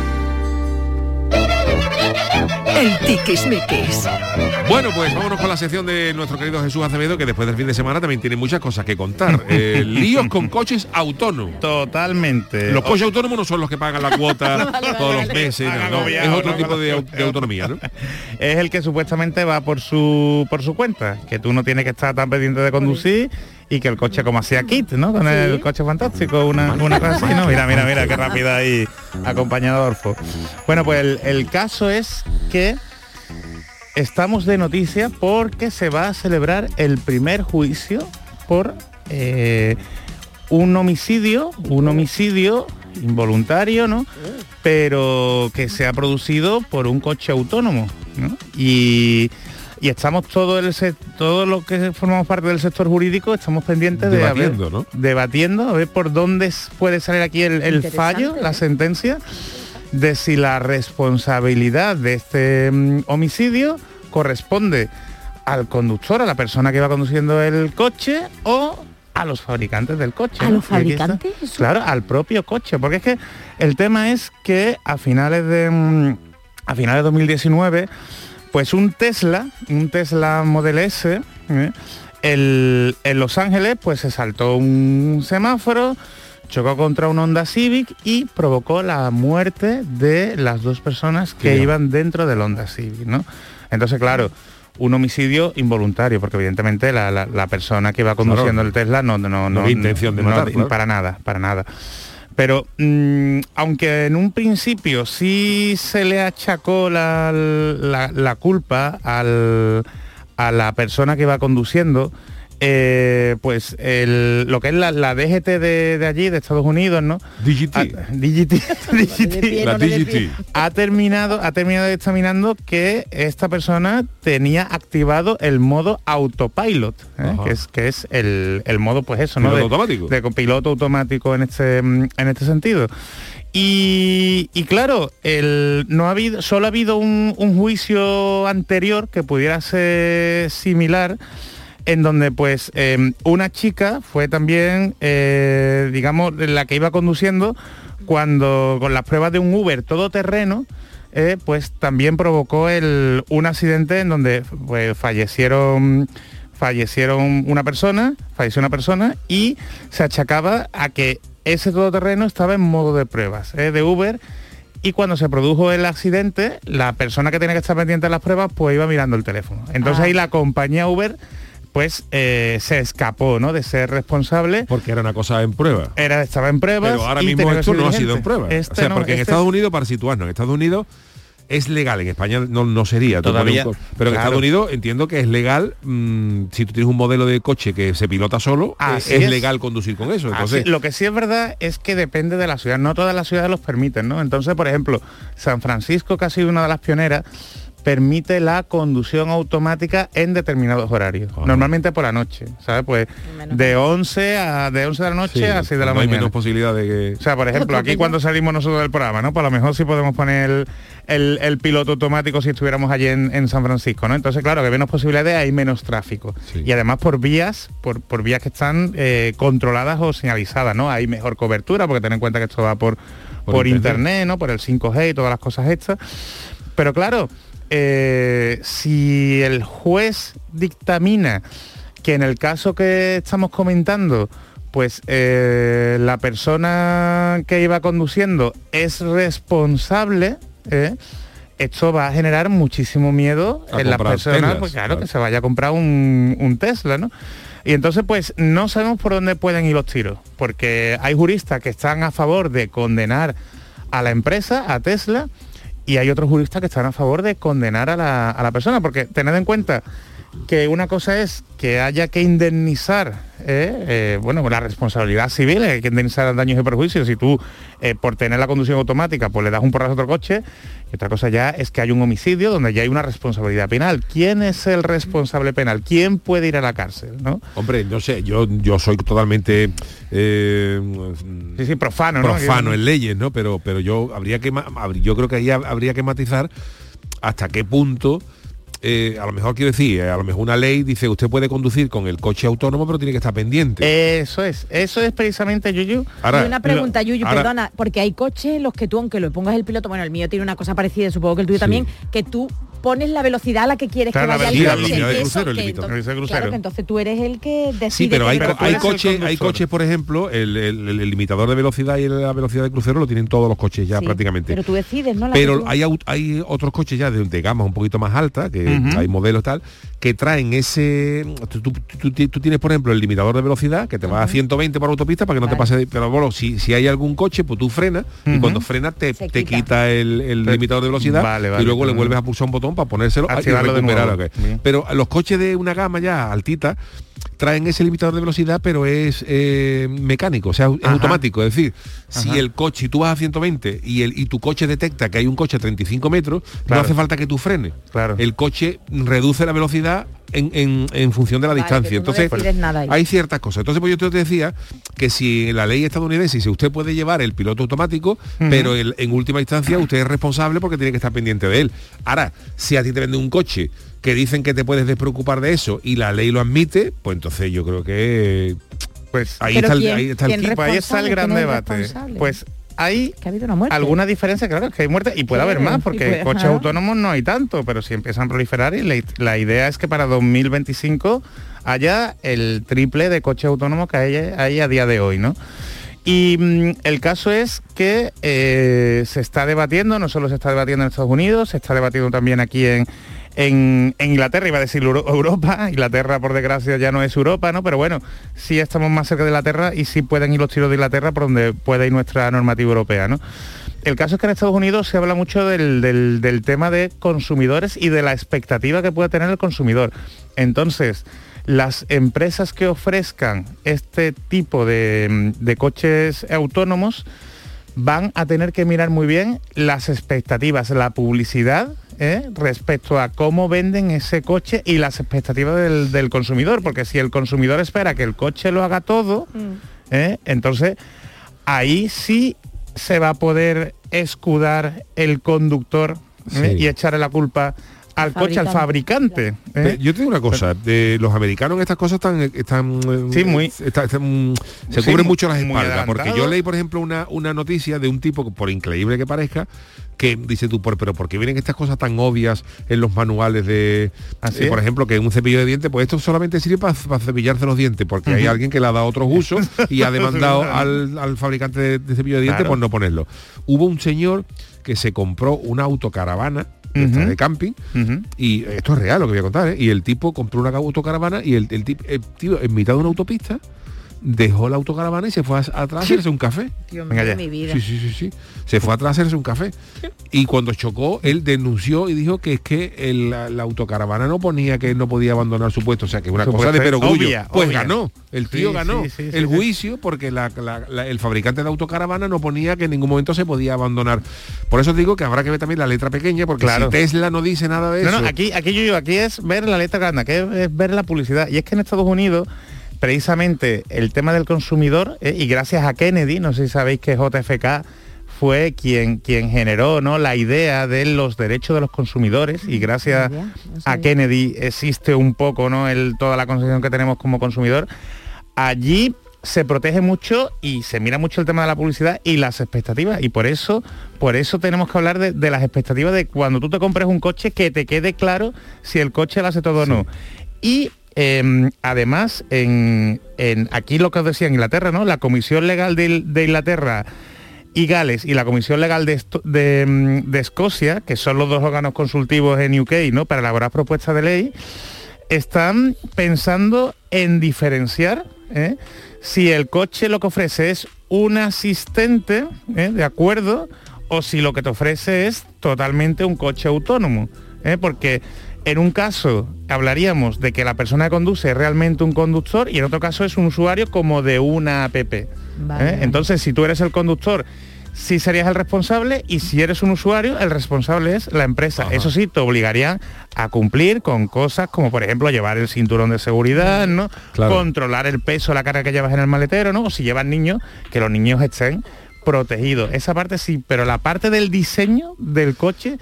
S4: El Tiquismiquis.
S1: Bueno, pues vámonos con la sección de nuestro querido Jesús Acevedo, que después del fin de semana también tiene muchas cosas que contar. *laughs* Eh, líos con coches autónomos.
S5: Totalmente.
S1: Los coches autónomos no son los que pagan la cuota *laughs*
S5: Vale,
S1: todos
S5: vale,
S1: los meses,
S5: vale.
S1: no, no, es otro
S5: ¿no?
S1: tipo de *laughs* autonomía, ¿no?
S5: es el que supuestamente va por su por su cuenta, que tú no tienes que estar tan pendiente de conducir y que el coche como hacía Kit, ¿no? Con el coche fantástico, una, una cosa así, ¿no? Mira, mira, mira, qué rápida ahí acompañado Adolfo. Bueno, pues el, el caso es que estamos de noticia porque se va a celebrar el primer juicio por eh, un homicidio, un homicidio involuntario, ¿no? Pero que se ha producido por un coche autónomo, ¿no? Y, y estamos todo el todo lo que formamos parte del sector jurídico estamos pendientes de ver-
S1: Debatiendo, ¿no?
S5: debatiendo a ver por dónde puede salir aquí el, fallo,
S1: ¿eh?
S5: la sentencia de si la responsabilidad de este mm, homicidio corresponde al conductor, a la persona que va conduciendo el coche o a los fabricantes del coche.
S6: ¿A
S5: ¿no?
S6: los
S5: está.
S6: fabricantes?
S5: Claro, al propio coche, porque es que el tema es que a finales de mm, a finales de 2019, pues un Tesla, un Tesla Model S, ¿eh? el- en Los Ángeles, pues se saltó un semáforo, chocó contra un Honda Civic y provocó la muerte de las dos personas que iban dentro del Honda Civic, ¿no? Entonces, claro, un homicidio involuntario, porque evidentemente la, la- la persona que iba conduciendo
S1: Claro.
S5: el Tesla no, no, no,
S1: No había intención de matar, claro.
S5: para nada, para nada. Pero mm, aunque en un principio sí se le achacó la, la- la culpa al- a la persona que va conduciendo, eh, pues el- lo que es la, la DGT de, de allí, de Estados Unidos, ¿no?
S1: DGT.
S5: Ha, DGT, *laughs* DGT.
S1: La DGT.
S5: ha terminado, ha terminado examinando que esta persona tenía activado el modo autopilot, ¿eh? Que es que es el, el modo, pues eso, ¿no? De-
S1: automático.
S5: de piloto automático en este en este sentido. Y, y claro, el, no ha habido, solo ha habido un, un juicio anterior que pudiera ser similar, en donde pues eh, una chica fue también, eh, digamos, la que iba conduciendo cuando con las pruebas de un Uber todoterreno, eh, pues también provocó el, un accidente en donde pues, fallecieron fallecieron una persona, falleció una persona y se achacaba a que ese todoterreno estaba en modo de pruebas eh, de Uber y cuando se produjo el accidente, la persona que tenía que estar pendiente de las pruebas pues iba mirando el teléfono. Entonces
S1: Ah.
S5: ahí la compañía Uber pues eh, se escapó ¿no? de ser responsable.
S1: Porque era una cosa en prueba.
S5: Era, estaba en pruebas.
S1: Pero ahora
S5: y
S1: mismo esto no ha sido en prueba.
S5: Este
S1: o sea,
S5: no,
S1: porque en Estados Unidos, para situarnos, en Estados Unidos es legal, en España no, no sería.
S5: Todavía,
S1: pero en
S5: claro.
S1: Estados Unidos entiendo que es legal, mm, si tú tienes un modelo de coche que se pilota solo, eh,
S5: Así
S1: es,
S5: es.
S1: legal conducir con eso. Entonces,
S5: Así- lo que sí es verdad es que depende de la ciudad. No todas las ciudades los permiten, ¿no? Entonces, por ejemplo, San Francisco, que ha sido una de las pioneras, permite la conducción automática en determinados horarios. Normalmente por la noche, ¿sabes? Pues de 11 a de 11 de la noche
S1: sí,
S5: a 6 de la
S1: no hay
S5: mañana.
S1: menos posibilidad de que...
S5: O sea, por ejemplo, aquí cuando salimos nosotros del programa, ¿no? Pues a lo mejor sí podemos poner el, el- el piloto automático si estuviéramos allí en, en San Francisco, ¿no? Entonces, claro, que hay menos posibilidades, hay menos tráfico. Y además por vías, por, por vías que están eh, controladas o señalizadas, ¿no? Hay mejor cobertura, porque ten en cuenta que esto va por, por,
S1: internet.
S5: internet. ¿no? Por el 5G y todas las cosas estas. Pero claro, eh, si el juez dictamina que en el caso que estamos comentando, pues eh, la persona que iba conduciendo es responsable, ¿eh? esto va a generar muchísimo miedo
S1: A
S5: en las personas,
S1: Teslas,
S5: pues claro,
S1: claro.
S5: que se vaya a comprar un, un Tesla, ¿no? Y entonces, pues, no sabemos por dónde pueden ir los tiros, porque hay juristas que están a favor de condenar a la empresa, a Tesla, y hay otros juristas que están a favor de condenar a la, a la persona, porque tened en cuenta que una cosa es que haya que indemnizar, eh, eh, bueno, la responsabilidad civil, hay que indemnizar daños y perjuicios. Si tú, eh, por tener la conducción automática, pues le das un porrazo a otro coche, y otra cosa ya es que hay un homicidio donde ya hay una responsabilidad penal. ¿Quién es el responsable penal? ¿Quién puede ir a la cárcel? ¿no?
S1: Hombre, no sé, yo, yo soy totalmente
S5: Sí, sí, profano, ¿no?
S1: profano en leyes, ¿no? Pero, pero yo habría que yo creo que ahí hab- habría que matizar hasta qué punto. Eh, a lo mejor quiero decir, eh, a lo mejor una ley dice usted puede conducir con el coche autónomo, pero tiene que estar pendiente.
S5: Eso es, eso es precisamente Yuyu.
S1: Ahora,
S6: y una pregunta, Yuyu,
S1: ahora-
S6: perdona, porque hay coches en los que tú, aunque lo pongas el piloto, bueno, el mío tiene una cosa parecida, supongo que el tuyo también, que tú pones la velocidad a la que quieres
S5: Claro,
S6: que vaya
S5: velocidad,
S6: el
S5: la velocidad
S6: que
S1: el
S6: entonces- Claro, que entonces tú eres el que decide.
S1: Sí, pero hay, co- hay, coches, hay coches, por ejemplo, el, el- el limitador de velocidad y la velocidad de crucero lo tienen todos los coches ya
S6: Sí,
S1: prácticamente.
S6: Pero tú decides, ¿no? La
S1: Pero hay, otros coches ya de, de gama un poquito más alta, que hay modelos tal, que traen ese... Tú, tú- tú- tú- tú tienes, por ejemplo, el limitador de velocidad, que te va a 120 por autopista para que no te pase... de- Pero bueno, si, si hay algún coche, pues tú frenas y cuando frenas te, te
S6: quita.
S1: el, limitador de velocidad
S5: Vale, vale,
S1: y luego le vuelves a pulsar un botón para ponérselo y
S5: Activarlo de nuevo. Bien.
S1: Pero los coches de una gama ya altita traen ese limitador de velocidad, pero es eh, mecánico, o sea, es
S5: Ajá.
S1: automático. Es decir, si el coche, si tú vas a 120 y, el, y tu coche detecta que hay un coche a 35 metros,
S5: Claro.
S1: no hace falta que tú frenes.
S5: Claro.
S1: El coche reduce la velocidad en, en- en función de la
S6: Vale,
S1: distancia.
S6: no
S1: Entonces,
S6: nada
S1: hay ciertas cosas. Entonces, pues yo te decía que si la ley estadounidense, si usted puede llevar el piloto automático, pero el- en última instancia usted es responsable porque tiene que estar pendiente de él. Ahora, si a ti te venden un coche que dicen que te puedes despreocupar de eso y la ley lo admite, pues entonces yo creo que
S5: Pues
S1: ahí está el,
S6: ¿quién-
S1: ahí está el
S6: quién
S1: kit.
S5: Ahí está el
S6: responsable?
S5: gran
S6: ¿Quién es el
S5: debate. Pues hay
S6: Que ha habido una muerte.
S5: alguna diferencia, claro, es que hay muerte y puede
S6: Sí,
S5: haber más, porque
S6: puede-
S5: coches autónomos no hay tanto, pero si empiezan a proliferar y la, la idea es que para 2025 haya el triple de coches autónomos que hay, hay a día de hoy, ¿no? Y mm, el caso es que eh, se está debatiendo, no solo se está debatiendo en Estados Unidos, se está debatiendo también aquí en, en, Inglaterra, iba a decir Euro- Europa, Inglaterra por desgracia ya no es Europa, ¿no? Pero bueno, sí estamos más cerca de Inglaterra y sí pueden ir los tiros de Inglaterra por donde puede ir nuestra normativa europea, ¿no? El caso es que en Estados Unidos se habla mucho del, del- del tema de consumidores y de la expectativa que puede tener el consumidor. Entonces, las empresas que ofrezcan este tipo de, de coches autónomos van a tener que mirar muy bien las expectativas, la publicidad ¿eh? respecto a cómo venden ese coche y las expectativas del, del consumidor, porque si el consumidor espera que el coche lo haga todo, ¿eh? entonces ahí sí se va a poder escudar el conductor ¿eh?
S1: Sí.
S5: y echarle la culpa al coche, al fabricante. ¿eh?
S1: Yo te digo una cosa, de los americanos estas cosas están, están eh,
S5: Sí, muy-
S1: está- están, se
S5: Sí,
S1: cubren
S5: muy-
S1: mucho las
S5: muy
S1: espaldas, porque yo leí, por ejemplo, una, una noticia de un tipo, que, por increíble que parezca, que dice tú, por, pero ¿por qué vienen estas cosas tan obvias en los manuales de,
S5: Así
S1: eh, por ejemplo, que un cepillo de dientes, pues esto solamente sirve para, cepillarse los dientes, porque hay alguien que le ha dado otros usos y ha *laughs* demandado al, al fabricante de, de cepillo de dientes
S5: Claro.
S1: por no ponerlo. Hubo un señor que se compró una autocaravana de camping y esto es real lo que voy a contar, ¿eh? Y el tipo compró una autocaravana y el, el, el tío en mitad de una autopista dejó la autocaravana y se fue a- atrás a hacerse un café.
S6: Dios
S5: Venga
S6: mío
S5: ya.
S6: de mi vida.
S1: Sí, sí, sí, sí. Se fue atrás a hacerse un café. *laughs* Y cuando chocó, él denunció y dijo que es que el- la, la autocaravana no ponía que él no podía abandonar su puesto. O sea, que es una
S5: Su
S1: cosa de perogrullo.
S5: obvia,
S1: pues
S5: obvia.
S1: ganó. El tío
S5: Sí,
S1: ganó
S5: sí, sí, sí,
S1: el
S5: sí.
S1: juicio porque la- la- la- el fabricante de autocaravana no ponía que en ningún momento se podía abandonar. Por eso digo que habrá que ver también la letra pequeña, porque
S5: Claro.
S1: si Tesla no dice nada de
S5: No,
S1: eso.
S5: no, aquí, aquí yo, aquí es ver la letra grande, aquí es, es ver la publicidad. Y es que en Estados Unidos, precisamente el tema del consumidor, eh, y gracias a Kennedy, no sé si sabéis que JFK fue quien, quien generó ¿no? la idea de los derechos de los consumidores y gracias a Kennedy existe un poco ¿no? el, toda la concepción que tenemos como consumidor. Allí se protege mucho y se mira mucho el tema de la publicidad y las expectativas y por eso por eso tenemos que hablar de, de las expectativas de cuando tú te compres un coche que te quede claro si el coche lo hace todo o no y eh, además en, aquí lo que os decía en Inglaterra no la comisión legal de, Inglaterra y Gales y la Comisión Legal de, de, mm, de Escocia, que son los dos órganos consultivos en UK, ¿no? Para elaborar propuestas de ley, están pensando en diferenciar ¿eh? si el coche lo que ofrece es un asistente, ¿eh? de acuerdo, o si lo que te ofrece es totalmente un coche autónomo. ¿eh? Porque en un caso hablaríamos de que la persona que conduce es realmente un conductor y en otro caso es un usuario como de una app. ¿eh? Entonces, si tú eres el conductor, sí serías el responsable y si eres un usuario, el responsable es la empresa. Eso sí, te obligarían a cumplir con cosas como, por ejemplo, llevar el cinturón de seguridad, ¿no?
S1: Claro.
S5: Controlar el peso, la carga que llevas en el maletero, ¿no? O si llevas niños, que los niños estén protegidos. Esa parte sí, pero la parte del diseño del coche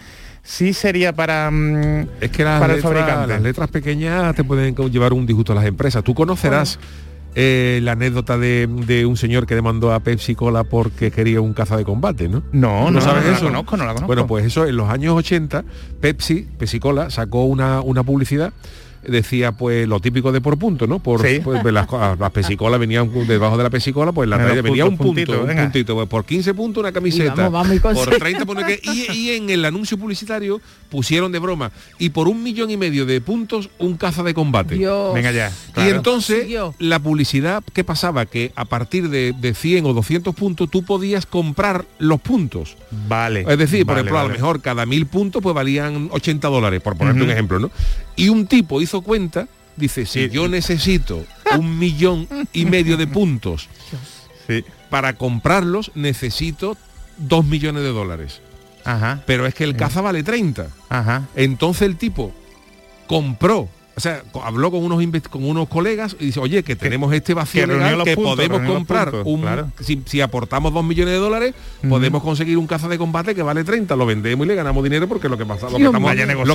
S5: sí sería para, mm,
S1: Es que las,
S5: para el
S1: letras,
S5: fabricante.
S1: las letras pequeñas te pueden llevar un disgusto a las empresas. Tú conocerás eh, la anécdota de, de un señor que demandó a Pepsi Cola porque quería un caza de combate, ¿no?
S5: No,
S1: ¿Tú
S5: no,
S1: sabes
S5: no la
S1: eso?
S5: conozco, no la conozco.
S1: Bueno, pues eso en los años 80, Pepsi, Pepsi Cola, sacó una, una publicidad decía pues lo típico de por punto, ¿no? Por
S5: Sí.
S1: pues, las, las pesicolas venían debajo de la pesicola, pues en la
S5: Venga,
S1: raya venía un
S5: puntos,
S1: punto,
S5: puntitos,
S1: un puntito, pues, por 15 puntos una camiseta,
S6: vamos, vamos, y
S1: por
S6: seis.
S1: 30 puntos que- y, y en el anuncio publicitario pusieron de broma y por un millón y medio de puntos un caza de combate.
S6: Dios.
S5: Venga ya.
S1: Y entonces la publicidad, ¿qué pasaba? Que a partir de, de 100 o 200 puntos tú podías comprar los puntos.
S5: Vale.
S1: Es decir, por
S5: vale,
S1: ejemplo, a lo mejor cada mil puntos pues valían 80 dólares, por ponerte un ejemplo, ¿no? Y un tipo hizo cuenta, dice, si
S5: Sí.
S1: yo necesito un millón y medio de puntos
S5: Sí.
S1: para comprarlos, necesito dos millones de dólares.
S5: Ajá.
S1: Pero es que el caza vale 30.
S5: Ajá.
S1: Entonces el tipo compró, o sea, habló con unos con unos colegas y dice, oye, que tenemos este vacío
S5: que
S1: legal que
S5: puntos,
S1: podemos comprar
S5: puntos,
S1: un
S5: claro.
S1: si, si aportamos dos millones de dólares, podemos conseguir un caza de combate que vale 30, lo vendemos y le ganamos dinero porque lo que pasa, lo que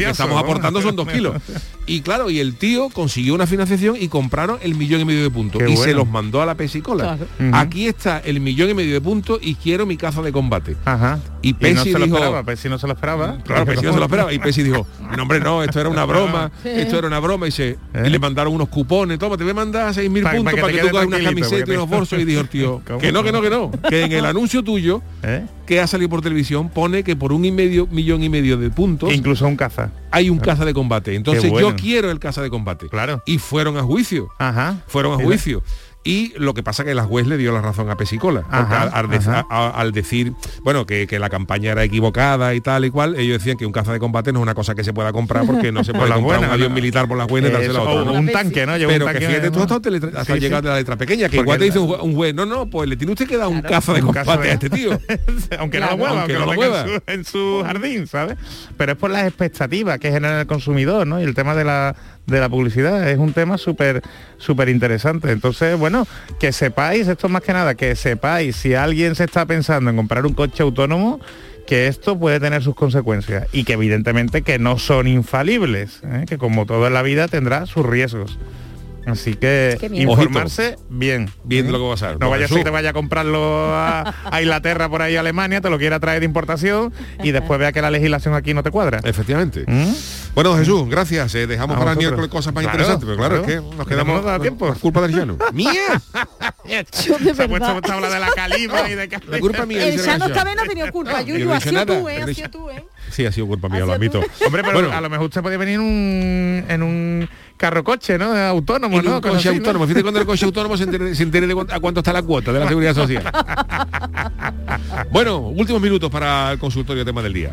S1: estamos, aportando son dos kilos. *laughs* Y claro, y el tío consiguió una financiación y compraron el millón y medio de puntos.
S5: Qué
S1: y se los mandó a la pesicola.
S6: Claro.
S1: Aquí está el millón y medio de puntos y quiero mi caza de combate.
S5: Ajá.
S1: Y
S5: Y no lo
S1: dijo-
S5: esperaba, no se lo esperaba.
S1: Claro, Pepsi no se lo esperaba. Y Pepsi dijo, no hombre, no, esto era una *laughs* broma,
S6: Sí.
S1: esto era una broma. Y, se,
S5: ¿Eh?
S1: y le mandaron unos cupones, toma, te voy a mandar 6.000
S5: Pa- pa
S1: puntos
S5: que
S1: para que, tú cojas una camiseta y unos bolsos. Y dijo el tío, *laughs* que no, que no, que no. Que en el *laughs* anuncio tuyo,
S5: ¿Eh?
S1: que ha salido por televisión, pone que por un y medio, millón y medio de puntos
S5: Que incluso un caza.
S1: hay un caza de combate. Entonces
S5: bueno.
S1: yo quiero el caza de combate.
S5: Claro.
S1: Y fueron a juicio.
S5: Ajá.
S1: Fueron a juicio. Y lo que pasa que las juez le dio la razón a Pesicola.
S5: Ajá,
S1: al, al a- decir, bueno, que, que la campaña era equivocada y tal y cual, ellos decían que un caza de combate no es una cosa que se pueda comprar porque no se puede *laughs* comprar
S5: buenas,
S1: un avión
S5: ¿no?
S1: militar por las buenas y dárselo a otro.
S5: un tanque, ¿no? Lleva un
S1: Pero que
S5: tanque,
S1: fíjate, tú
S5: ¿no?
S1: hasta, hasta
S5: Sí,
S1: llegar
S5: sí.
S1: a la letra pequeña, que
S5: Porque
S1: igual te dice
S5: la-
S1: un un juez, no, no, pues le tiene usted que dar un caza de
S5: Un caza
S1: combate
S5: de-
S1: a este tío. *laughs*
S5: aunque
S1: Claro.
S5: no lo mueva,
S1: Aunque
S5: aunque,
S1: no
S5: lo
S1: mueva.
S5: en su, en su jardín, ¿sabes? Pero es por las expectativas que genera el consumidor, ¿no? Y el tema de la, de la publicidad es un tema súper súper interesante. Entonces, bueno, que sepáis, esto más que nada, que sepáis si alguien se está pensando en comprar un coche autónomo, que esto puede tener sus consecuencias y que evidentemente que no son infalibles, ¿eh? que como todo en la vida tendrá sus riesgos. Así que informarse bien.
S1: Bien de
S5: ¿eh?
S1: lo que va a pasar.
S5: No vaya a ser
S1: Jesús.
S5: que te vaya a comprarlo a, a Inglaterra por ahí a Alemania, te lo quiera traer de importación y después vea que la legislación aquí no te cuadra.
S1: Efectivamente.
S5: ¿Mm?
S1: Bueno, Jesús, gracias. eh, dejamos
S5: A
S1: para el miércoles cosas más
S5: Claro,
S1: interesantes, pero claro,
S5: claro.
S1: es que nos
S5: Que no
S1: quedamos
S5: nos da tiempo.
S1: por culpa del llano. *laughs* ¡Mía!
S6: Yo de
S5: Se ha puesto a hablar de la *laughs* caliba y de que...
S1: La culpa mía.
S6: El
S1: Gracia.
S6: esta vez no ha tenido culpa,
S1: Yo
S6: Yuyu,
S1: no
S6: ha sido
S1: nada,
S6: tú, ¿eh?
S1: no
S6: Ha sido tú, ¿eh?
S1: Sí, ha sido culpa mía, lo admito.
S5: Hombre, pero
S1: Bueno.
S5: a lo mejor usted podía venir en un, en un carro coche, ¿no? Autónomo,
S1: En
S5: ¿no?
S1: un coche
S5: así, ¿no?
S1: autónomo. Fíjate cuando el coche autónomo se entere, se entere de cuánto, a cuánto está la cuota de la seguridad social. *laughs* bueno, últimos minutos para el consultorio tema del día.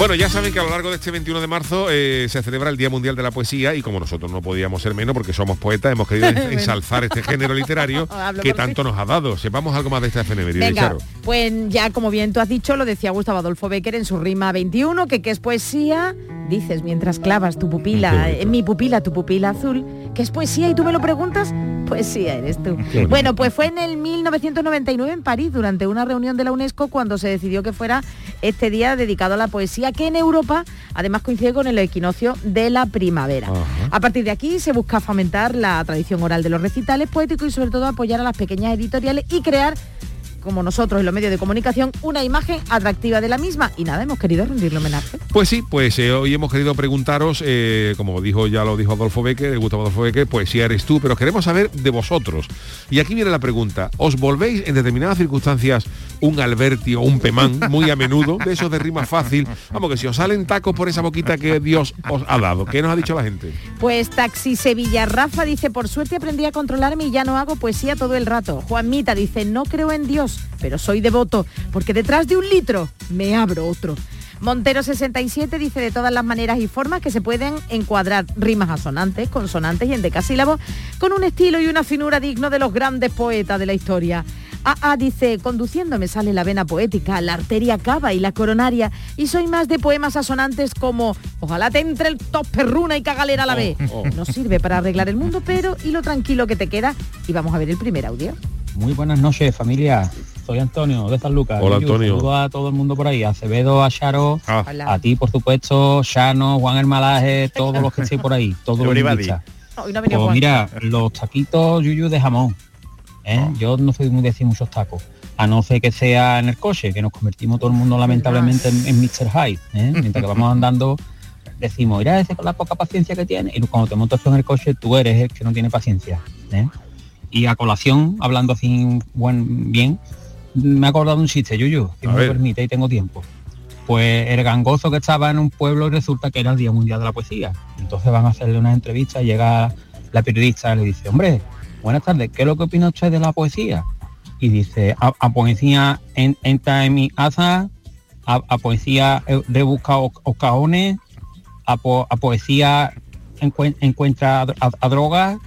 S1: Bueno, ya saben que a lo largo de este 21 de marzo eh, se celebra el Día Mundial de la Poesía y como nosotros no podíamos ser menos porque somos poetas, hemos querido *laughs* ens- ensalzar este género literario *laughs* que tanto nos ha dado. Sepamos algo más de esta efeméride,
S6: Venga,
S1: Charo.
S6: pues ya como bien tú has dicho, lo decía Gustavo Adolfo Becker en su rima 21, que qué es poesía, dices mientras clavas tu pupila, en mi pupila, tu pupila azul, que es poesía y tú me lo preguntas, poesía eres tú. Bueno, pues fue en el 1999 en París, durante una reunión de la UNESCO, cuando se decidió que fuera este día dedicado a la poesía, que en Europa además coincide con el equinoccio de la primavera. A partir de aquí se busca fomentar la tradición oral de los recitales poéticos y sobre todo apoyar a las pequeñas editoriales y crear como nosotros en los medios de comunicación, una imagen atractiva de la misma. Y nada, hemos querido rendirle homenaje.
S1: Pues sí, pues eh, hoy hemos querido preguntaros, eh, como dijo ya lo dijo Adolfo Becker, Gustavo Adolfo Becker, poesía eres tú, pero queremos saber de vosotros. Y aquí viene la pregunta, ¿os volvéis en determinadas circunstancias un Alberti o un Pemán muy a menudo, de esos de rima fácil? Vamos, que si os salen tacos por esa boquita que Dios os ha dado, ¿qué nos ha dicho la gente?
S6: Pues Taxi Sevilla Rafa dice, por suerte aprendí a controlarme y ya no hago poesía todo el rato. Juanmita dice, no creo en Dios, pero soy devoto, porque detrás de un litro me abro otro. Montero 67 dice de todas las maneras y formas que se pueden encuadrar rimas asonantes, consonantes y endecasílabos con un estilo y una finura digno de los grandes poetas de la historia. AA dice, conduciéndome sale la vena poética, la arteria cava y la coronaria, y soy más de poemas asonantes como Ojalá te entre el top perruna y cagalera a la vez.
S12: oh.
S6: No sirve para arreglar el mundo, pero y lo tranquilo que te queda. Y vamos a ver el primer audio.
S12: Muy buenas noches, familia. Soy Antonio de San Lucas.
S1: Hola, Antonio.
S12: Saludo a todo el mundo por ahí. A Acevedo, a Charo,
S6: Hola.
S12: a ti, por supuesto, Shano, Juan el Malaje, todos los que estéis por ahí, *laughs* todos los
S6: no venido
S12: Pues mira, los taquitos yuyu de jamón. ¿eh? Yo no soy muy de decir muchos tacos. A no ser que sea en el coche, que nos convertimos todo el mundo lamentablemente en, en Mr. Hyde. ¿eh? *laughs* Mientras que vamos andando, decimos, mira ese con la poca paciencia que tiene. Y cuando te montas tú en el coche, tú eres el que no tiene paciencia. ¿eh? Y a colación, hablando así buen, bien, me he acordado de un chiste, Yuyu, si
S1: A
S12: me
S1: ver.
S12: permite y tengo tiempo. Pues el gangoso que estaba en un pueblo y resulta que era el Día Mundial de la Poesía. Entonces van a hacerle una entrevista, llega la periodista y le dice, hombre, buenas tardes, ¿qué es lo que opina usted de la poesía? Y dice, a, a poesía en- entra en mi casa, a, a poesía eh, rebusca o- os cajones, a, po- a poesía encuen- encuentra a drogas,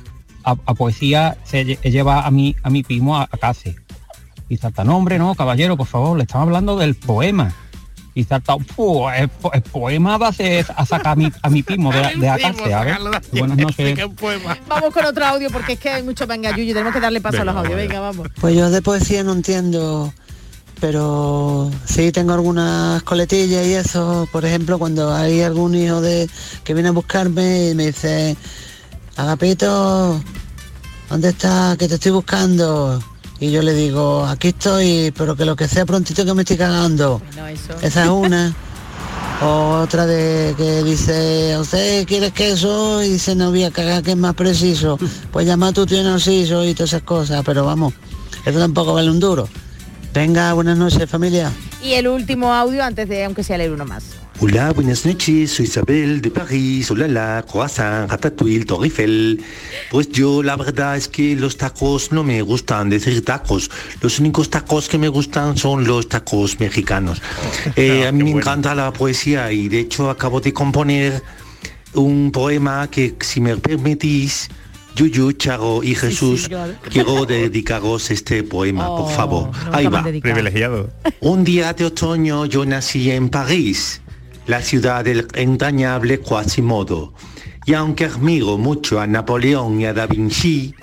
S12: a, a poesía se lle- lleva a mi, a mi primo a, a casa. Y salta, no hombre, no, caballero, por favor, le estamos hablando del poema. Y salta, "Fu, el, el poema va a, ser, a sacar a mi, a mi primo de, *laughs* de la cárcel, ¿sabes? Buenas noches.
S6: Vamos con otro audio porque es que hay mucho venga Yuyu, tenemos que darle paso a los audios. Venga, vamos.
S13: Pues yo de poesía no entiendo, pero sí tengo algunas coletillas y eso. Por ejemplo, cuando hay algún hijo de que viene a buscarme y me dice, Agapito, ¿dónde estás? Que te estoy buscando. Y yo le digo, aquí estoy, pero que lo que sea prontito que me estoy cagando.
S6: No, eso.
S13: Esa es una. *laughs* Otra de que dice, ¿usted quiere queso? Y dice, no voy a cagar, que es más preciso. *laughs* Pues llama a tu tío Narciso y todas esas cosas. Pero vamos, esto tampoco vale un duro. Venga, buenas noches, familia.
S6: Y el último audio antes de, aunque sea leer uno más.
S14: Hola, buenas noches, soy Isabel de París. Hola, la croissant, ratatouille, Torre Eiffel. Pues yo la verdad es que los tacos no me gustan decir tacos. Los únicos tacos que me gustan son los tacos mexicanos. *laughs* Eh, a mí me encanta la poesía y de hecho acabo de componer un poema que si me permitís, Yuyu, Charo y Jesús, quiero dedicaros este poema, por favor. Ahí va.
S5: Privilegiado.
S14: Un día de otoño yo nací en París, la ciudad del entrañable Quasimodo. Y aunque admiro mucho a Napoleón y a Da Vinci,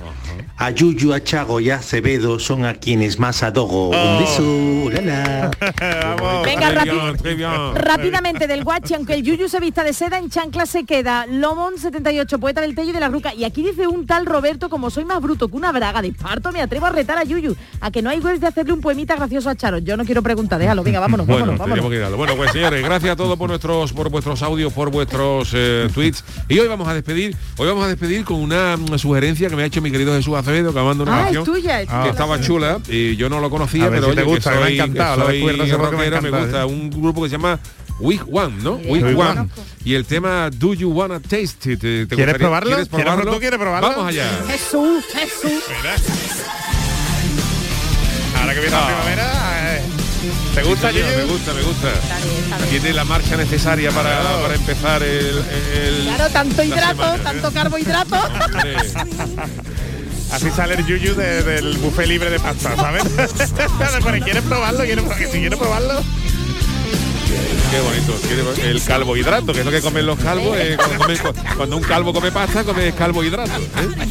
S14: a Yuyu, a Charo y a Acevedo son a quienes más adoro. Un beso, la, la. *laughs*
S6: Venga, rápido. Rápidamente del guachi, aunque el Yuyu se vista de seda, en chancla se queda. Lomón 78, poeta del Tello y de la Ruca. Y aquí dice un tal Roberto, como soy más bruto que una braga de parto, me atrevo a retar a Yuyu. A que no hay webs de hacerle un poemita gracioso a Charo. Yo no quiero preguntar, déjalo. Venga, vámonos,
S1: Bueno,
S6: vámonos, vámonos.
S1: que. Bueno, pues señores, gracias a todos por nuestros por vuestros audios, por vuestros eh, tweets. Y hoy vamos a despedir, hoy vamos a despedir con una, mm, sugerencia que me ha hecho mi querido Jesús Acevedo, que manda una
S6: Ah, es
S1: canción
S6: tuya, es
S1: que
S6: tuya.
S1: estaba chula y yo no lo conocía,
S5: A
S1: pero
S5: si te
S1: oye,
S5: gusta,
S1: que
S5: me ha
S1: soy,
S5: encantado,
S1: que soy
S5: que me
S1: me gusta
S5: ¿eh?
S1: un grupo que se llama Week One, ¿no? Week One. Y el tema Do You Wanna Taste It? ¿Te- te
S5: ¿Quieres probarlo?
S1: ¿Quieres
S5: ¿Quieres-
S1: probarlo?
S5: tú quieres probarlo?
S1: Vamos allá.
S6: Jesús, Jesús.
S5: Ahora que viene la primavera, eh, ¿te gusta,
S1: Sí, señor? Me gusta, me gusta. Tiene la marcha necesaria para, para empezar el, el-
S6: Claro, tanto hidrato,
S1: semana, ¿eh?
S6: tanto carbohidrato. *laughs*
S5: Así sale el Yuyu de- del buffet libre de pasta, ¿sabes? *laughs* Pero ¿quieres probarlo? ¿Quieres, si quieres probarlo?
S1: Qué bonito. El calvohidrato, que es lo que comen los calvos. eh, cuando, un calvo come pasta, come calvohidrato. ¿eh?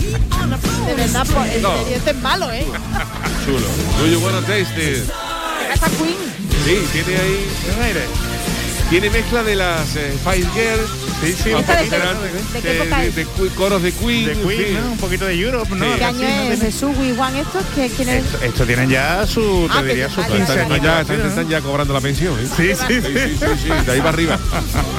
S6: De verdad, pues,
S1: No.
S6: este es malo, ¿eh? *laughs*
S1: Chulo. Do you wanna taste it?
S6: Queen.
S1: Sí, tiene ahí. Tiene mezcla de las eh, Spice Girls.
S5: Sí, sí,
S1: un
S5: ¿Esta de
S1: poquito
S6: de qué
S1: de, de- de coros de Queen.
S5: De
S1: en
S5: Queen,
S1: fin.
S5: ¿no? Un poquito de Europe, ¿no?
S1: Sí.
S6: ¿Qué año es
S5: Tiene-
S6: Jesús Juan esto? ¿Qué- ¿Quién es?
S5: Esto, esto tienen ya su, te
S6: Ah,
S5: diría, su
S6: vale,
S5: 15
S6: vale,
S1: Están
S5: años.
S1: ya, están,
S5: ¿no?
S1: están ya cobrando la pensión. ¿eh?
S5: Sí, sí,
S1: sí, sí, sí, de ahí para arriba. *laughs*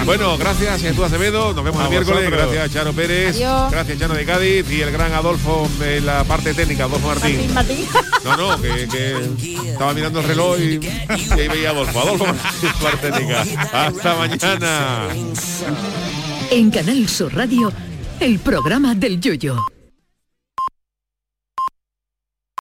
S1: Bueno, gracias Jesús Acevedo, nos vemos
S5: A
S1: el miércoles,
S5: vosotros.
S1: gracias Charo Pérez,
S6: Adiós.
S1: gracias Chano de Cádiz y el gran Adolfo de la parte técnica, Adolfo Martín.
S6: Martín, Martín. *laughs*
S1: No, no, que, que estaba mirando el reloj y, *laughs* y ahí veía a Adolfo, Adolfo Martín, parte técnica. Hasta mañana.
S4: En Canal Sur Radio, el programa del Yoyo.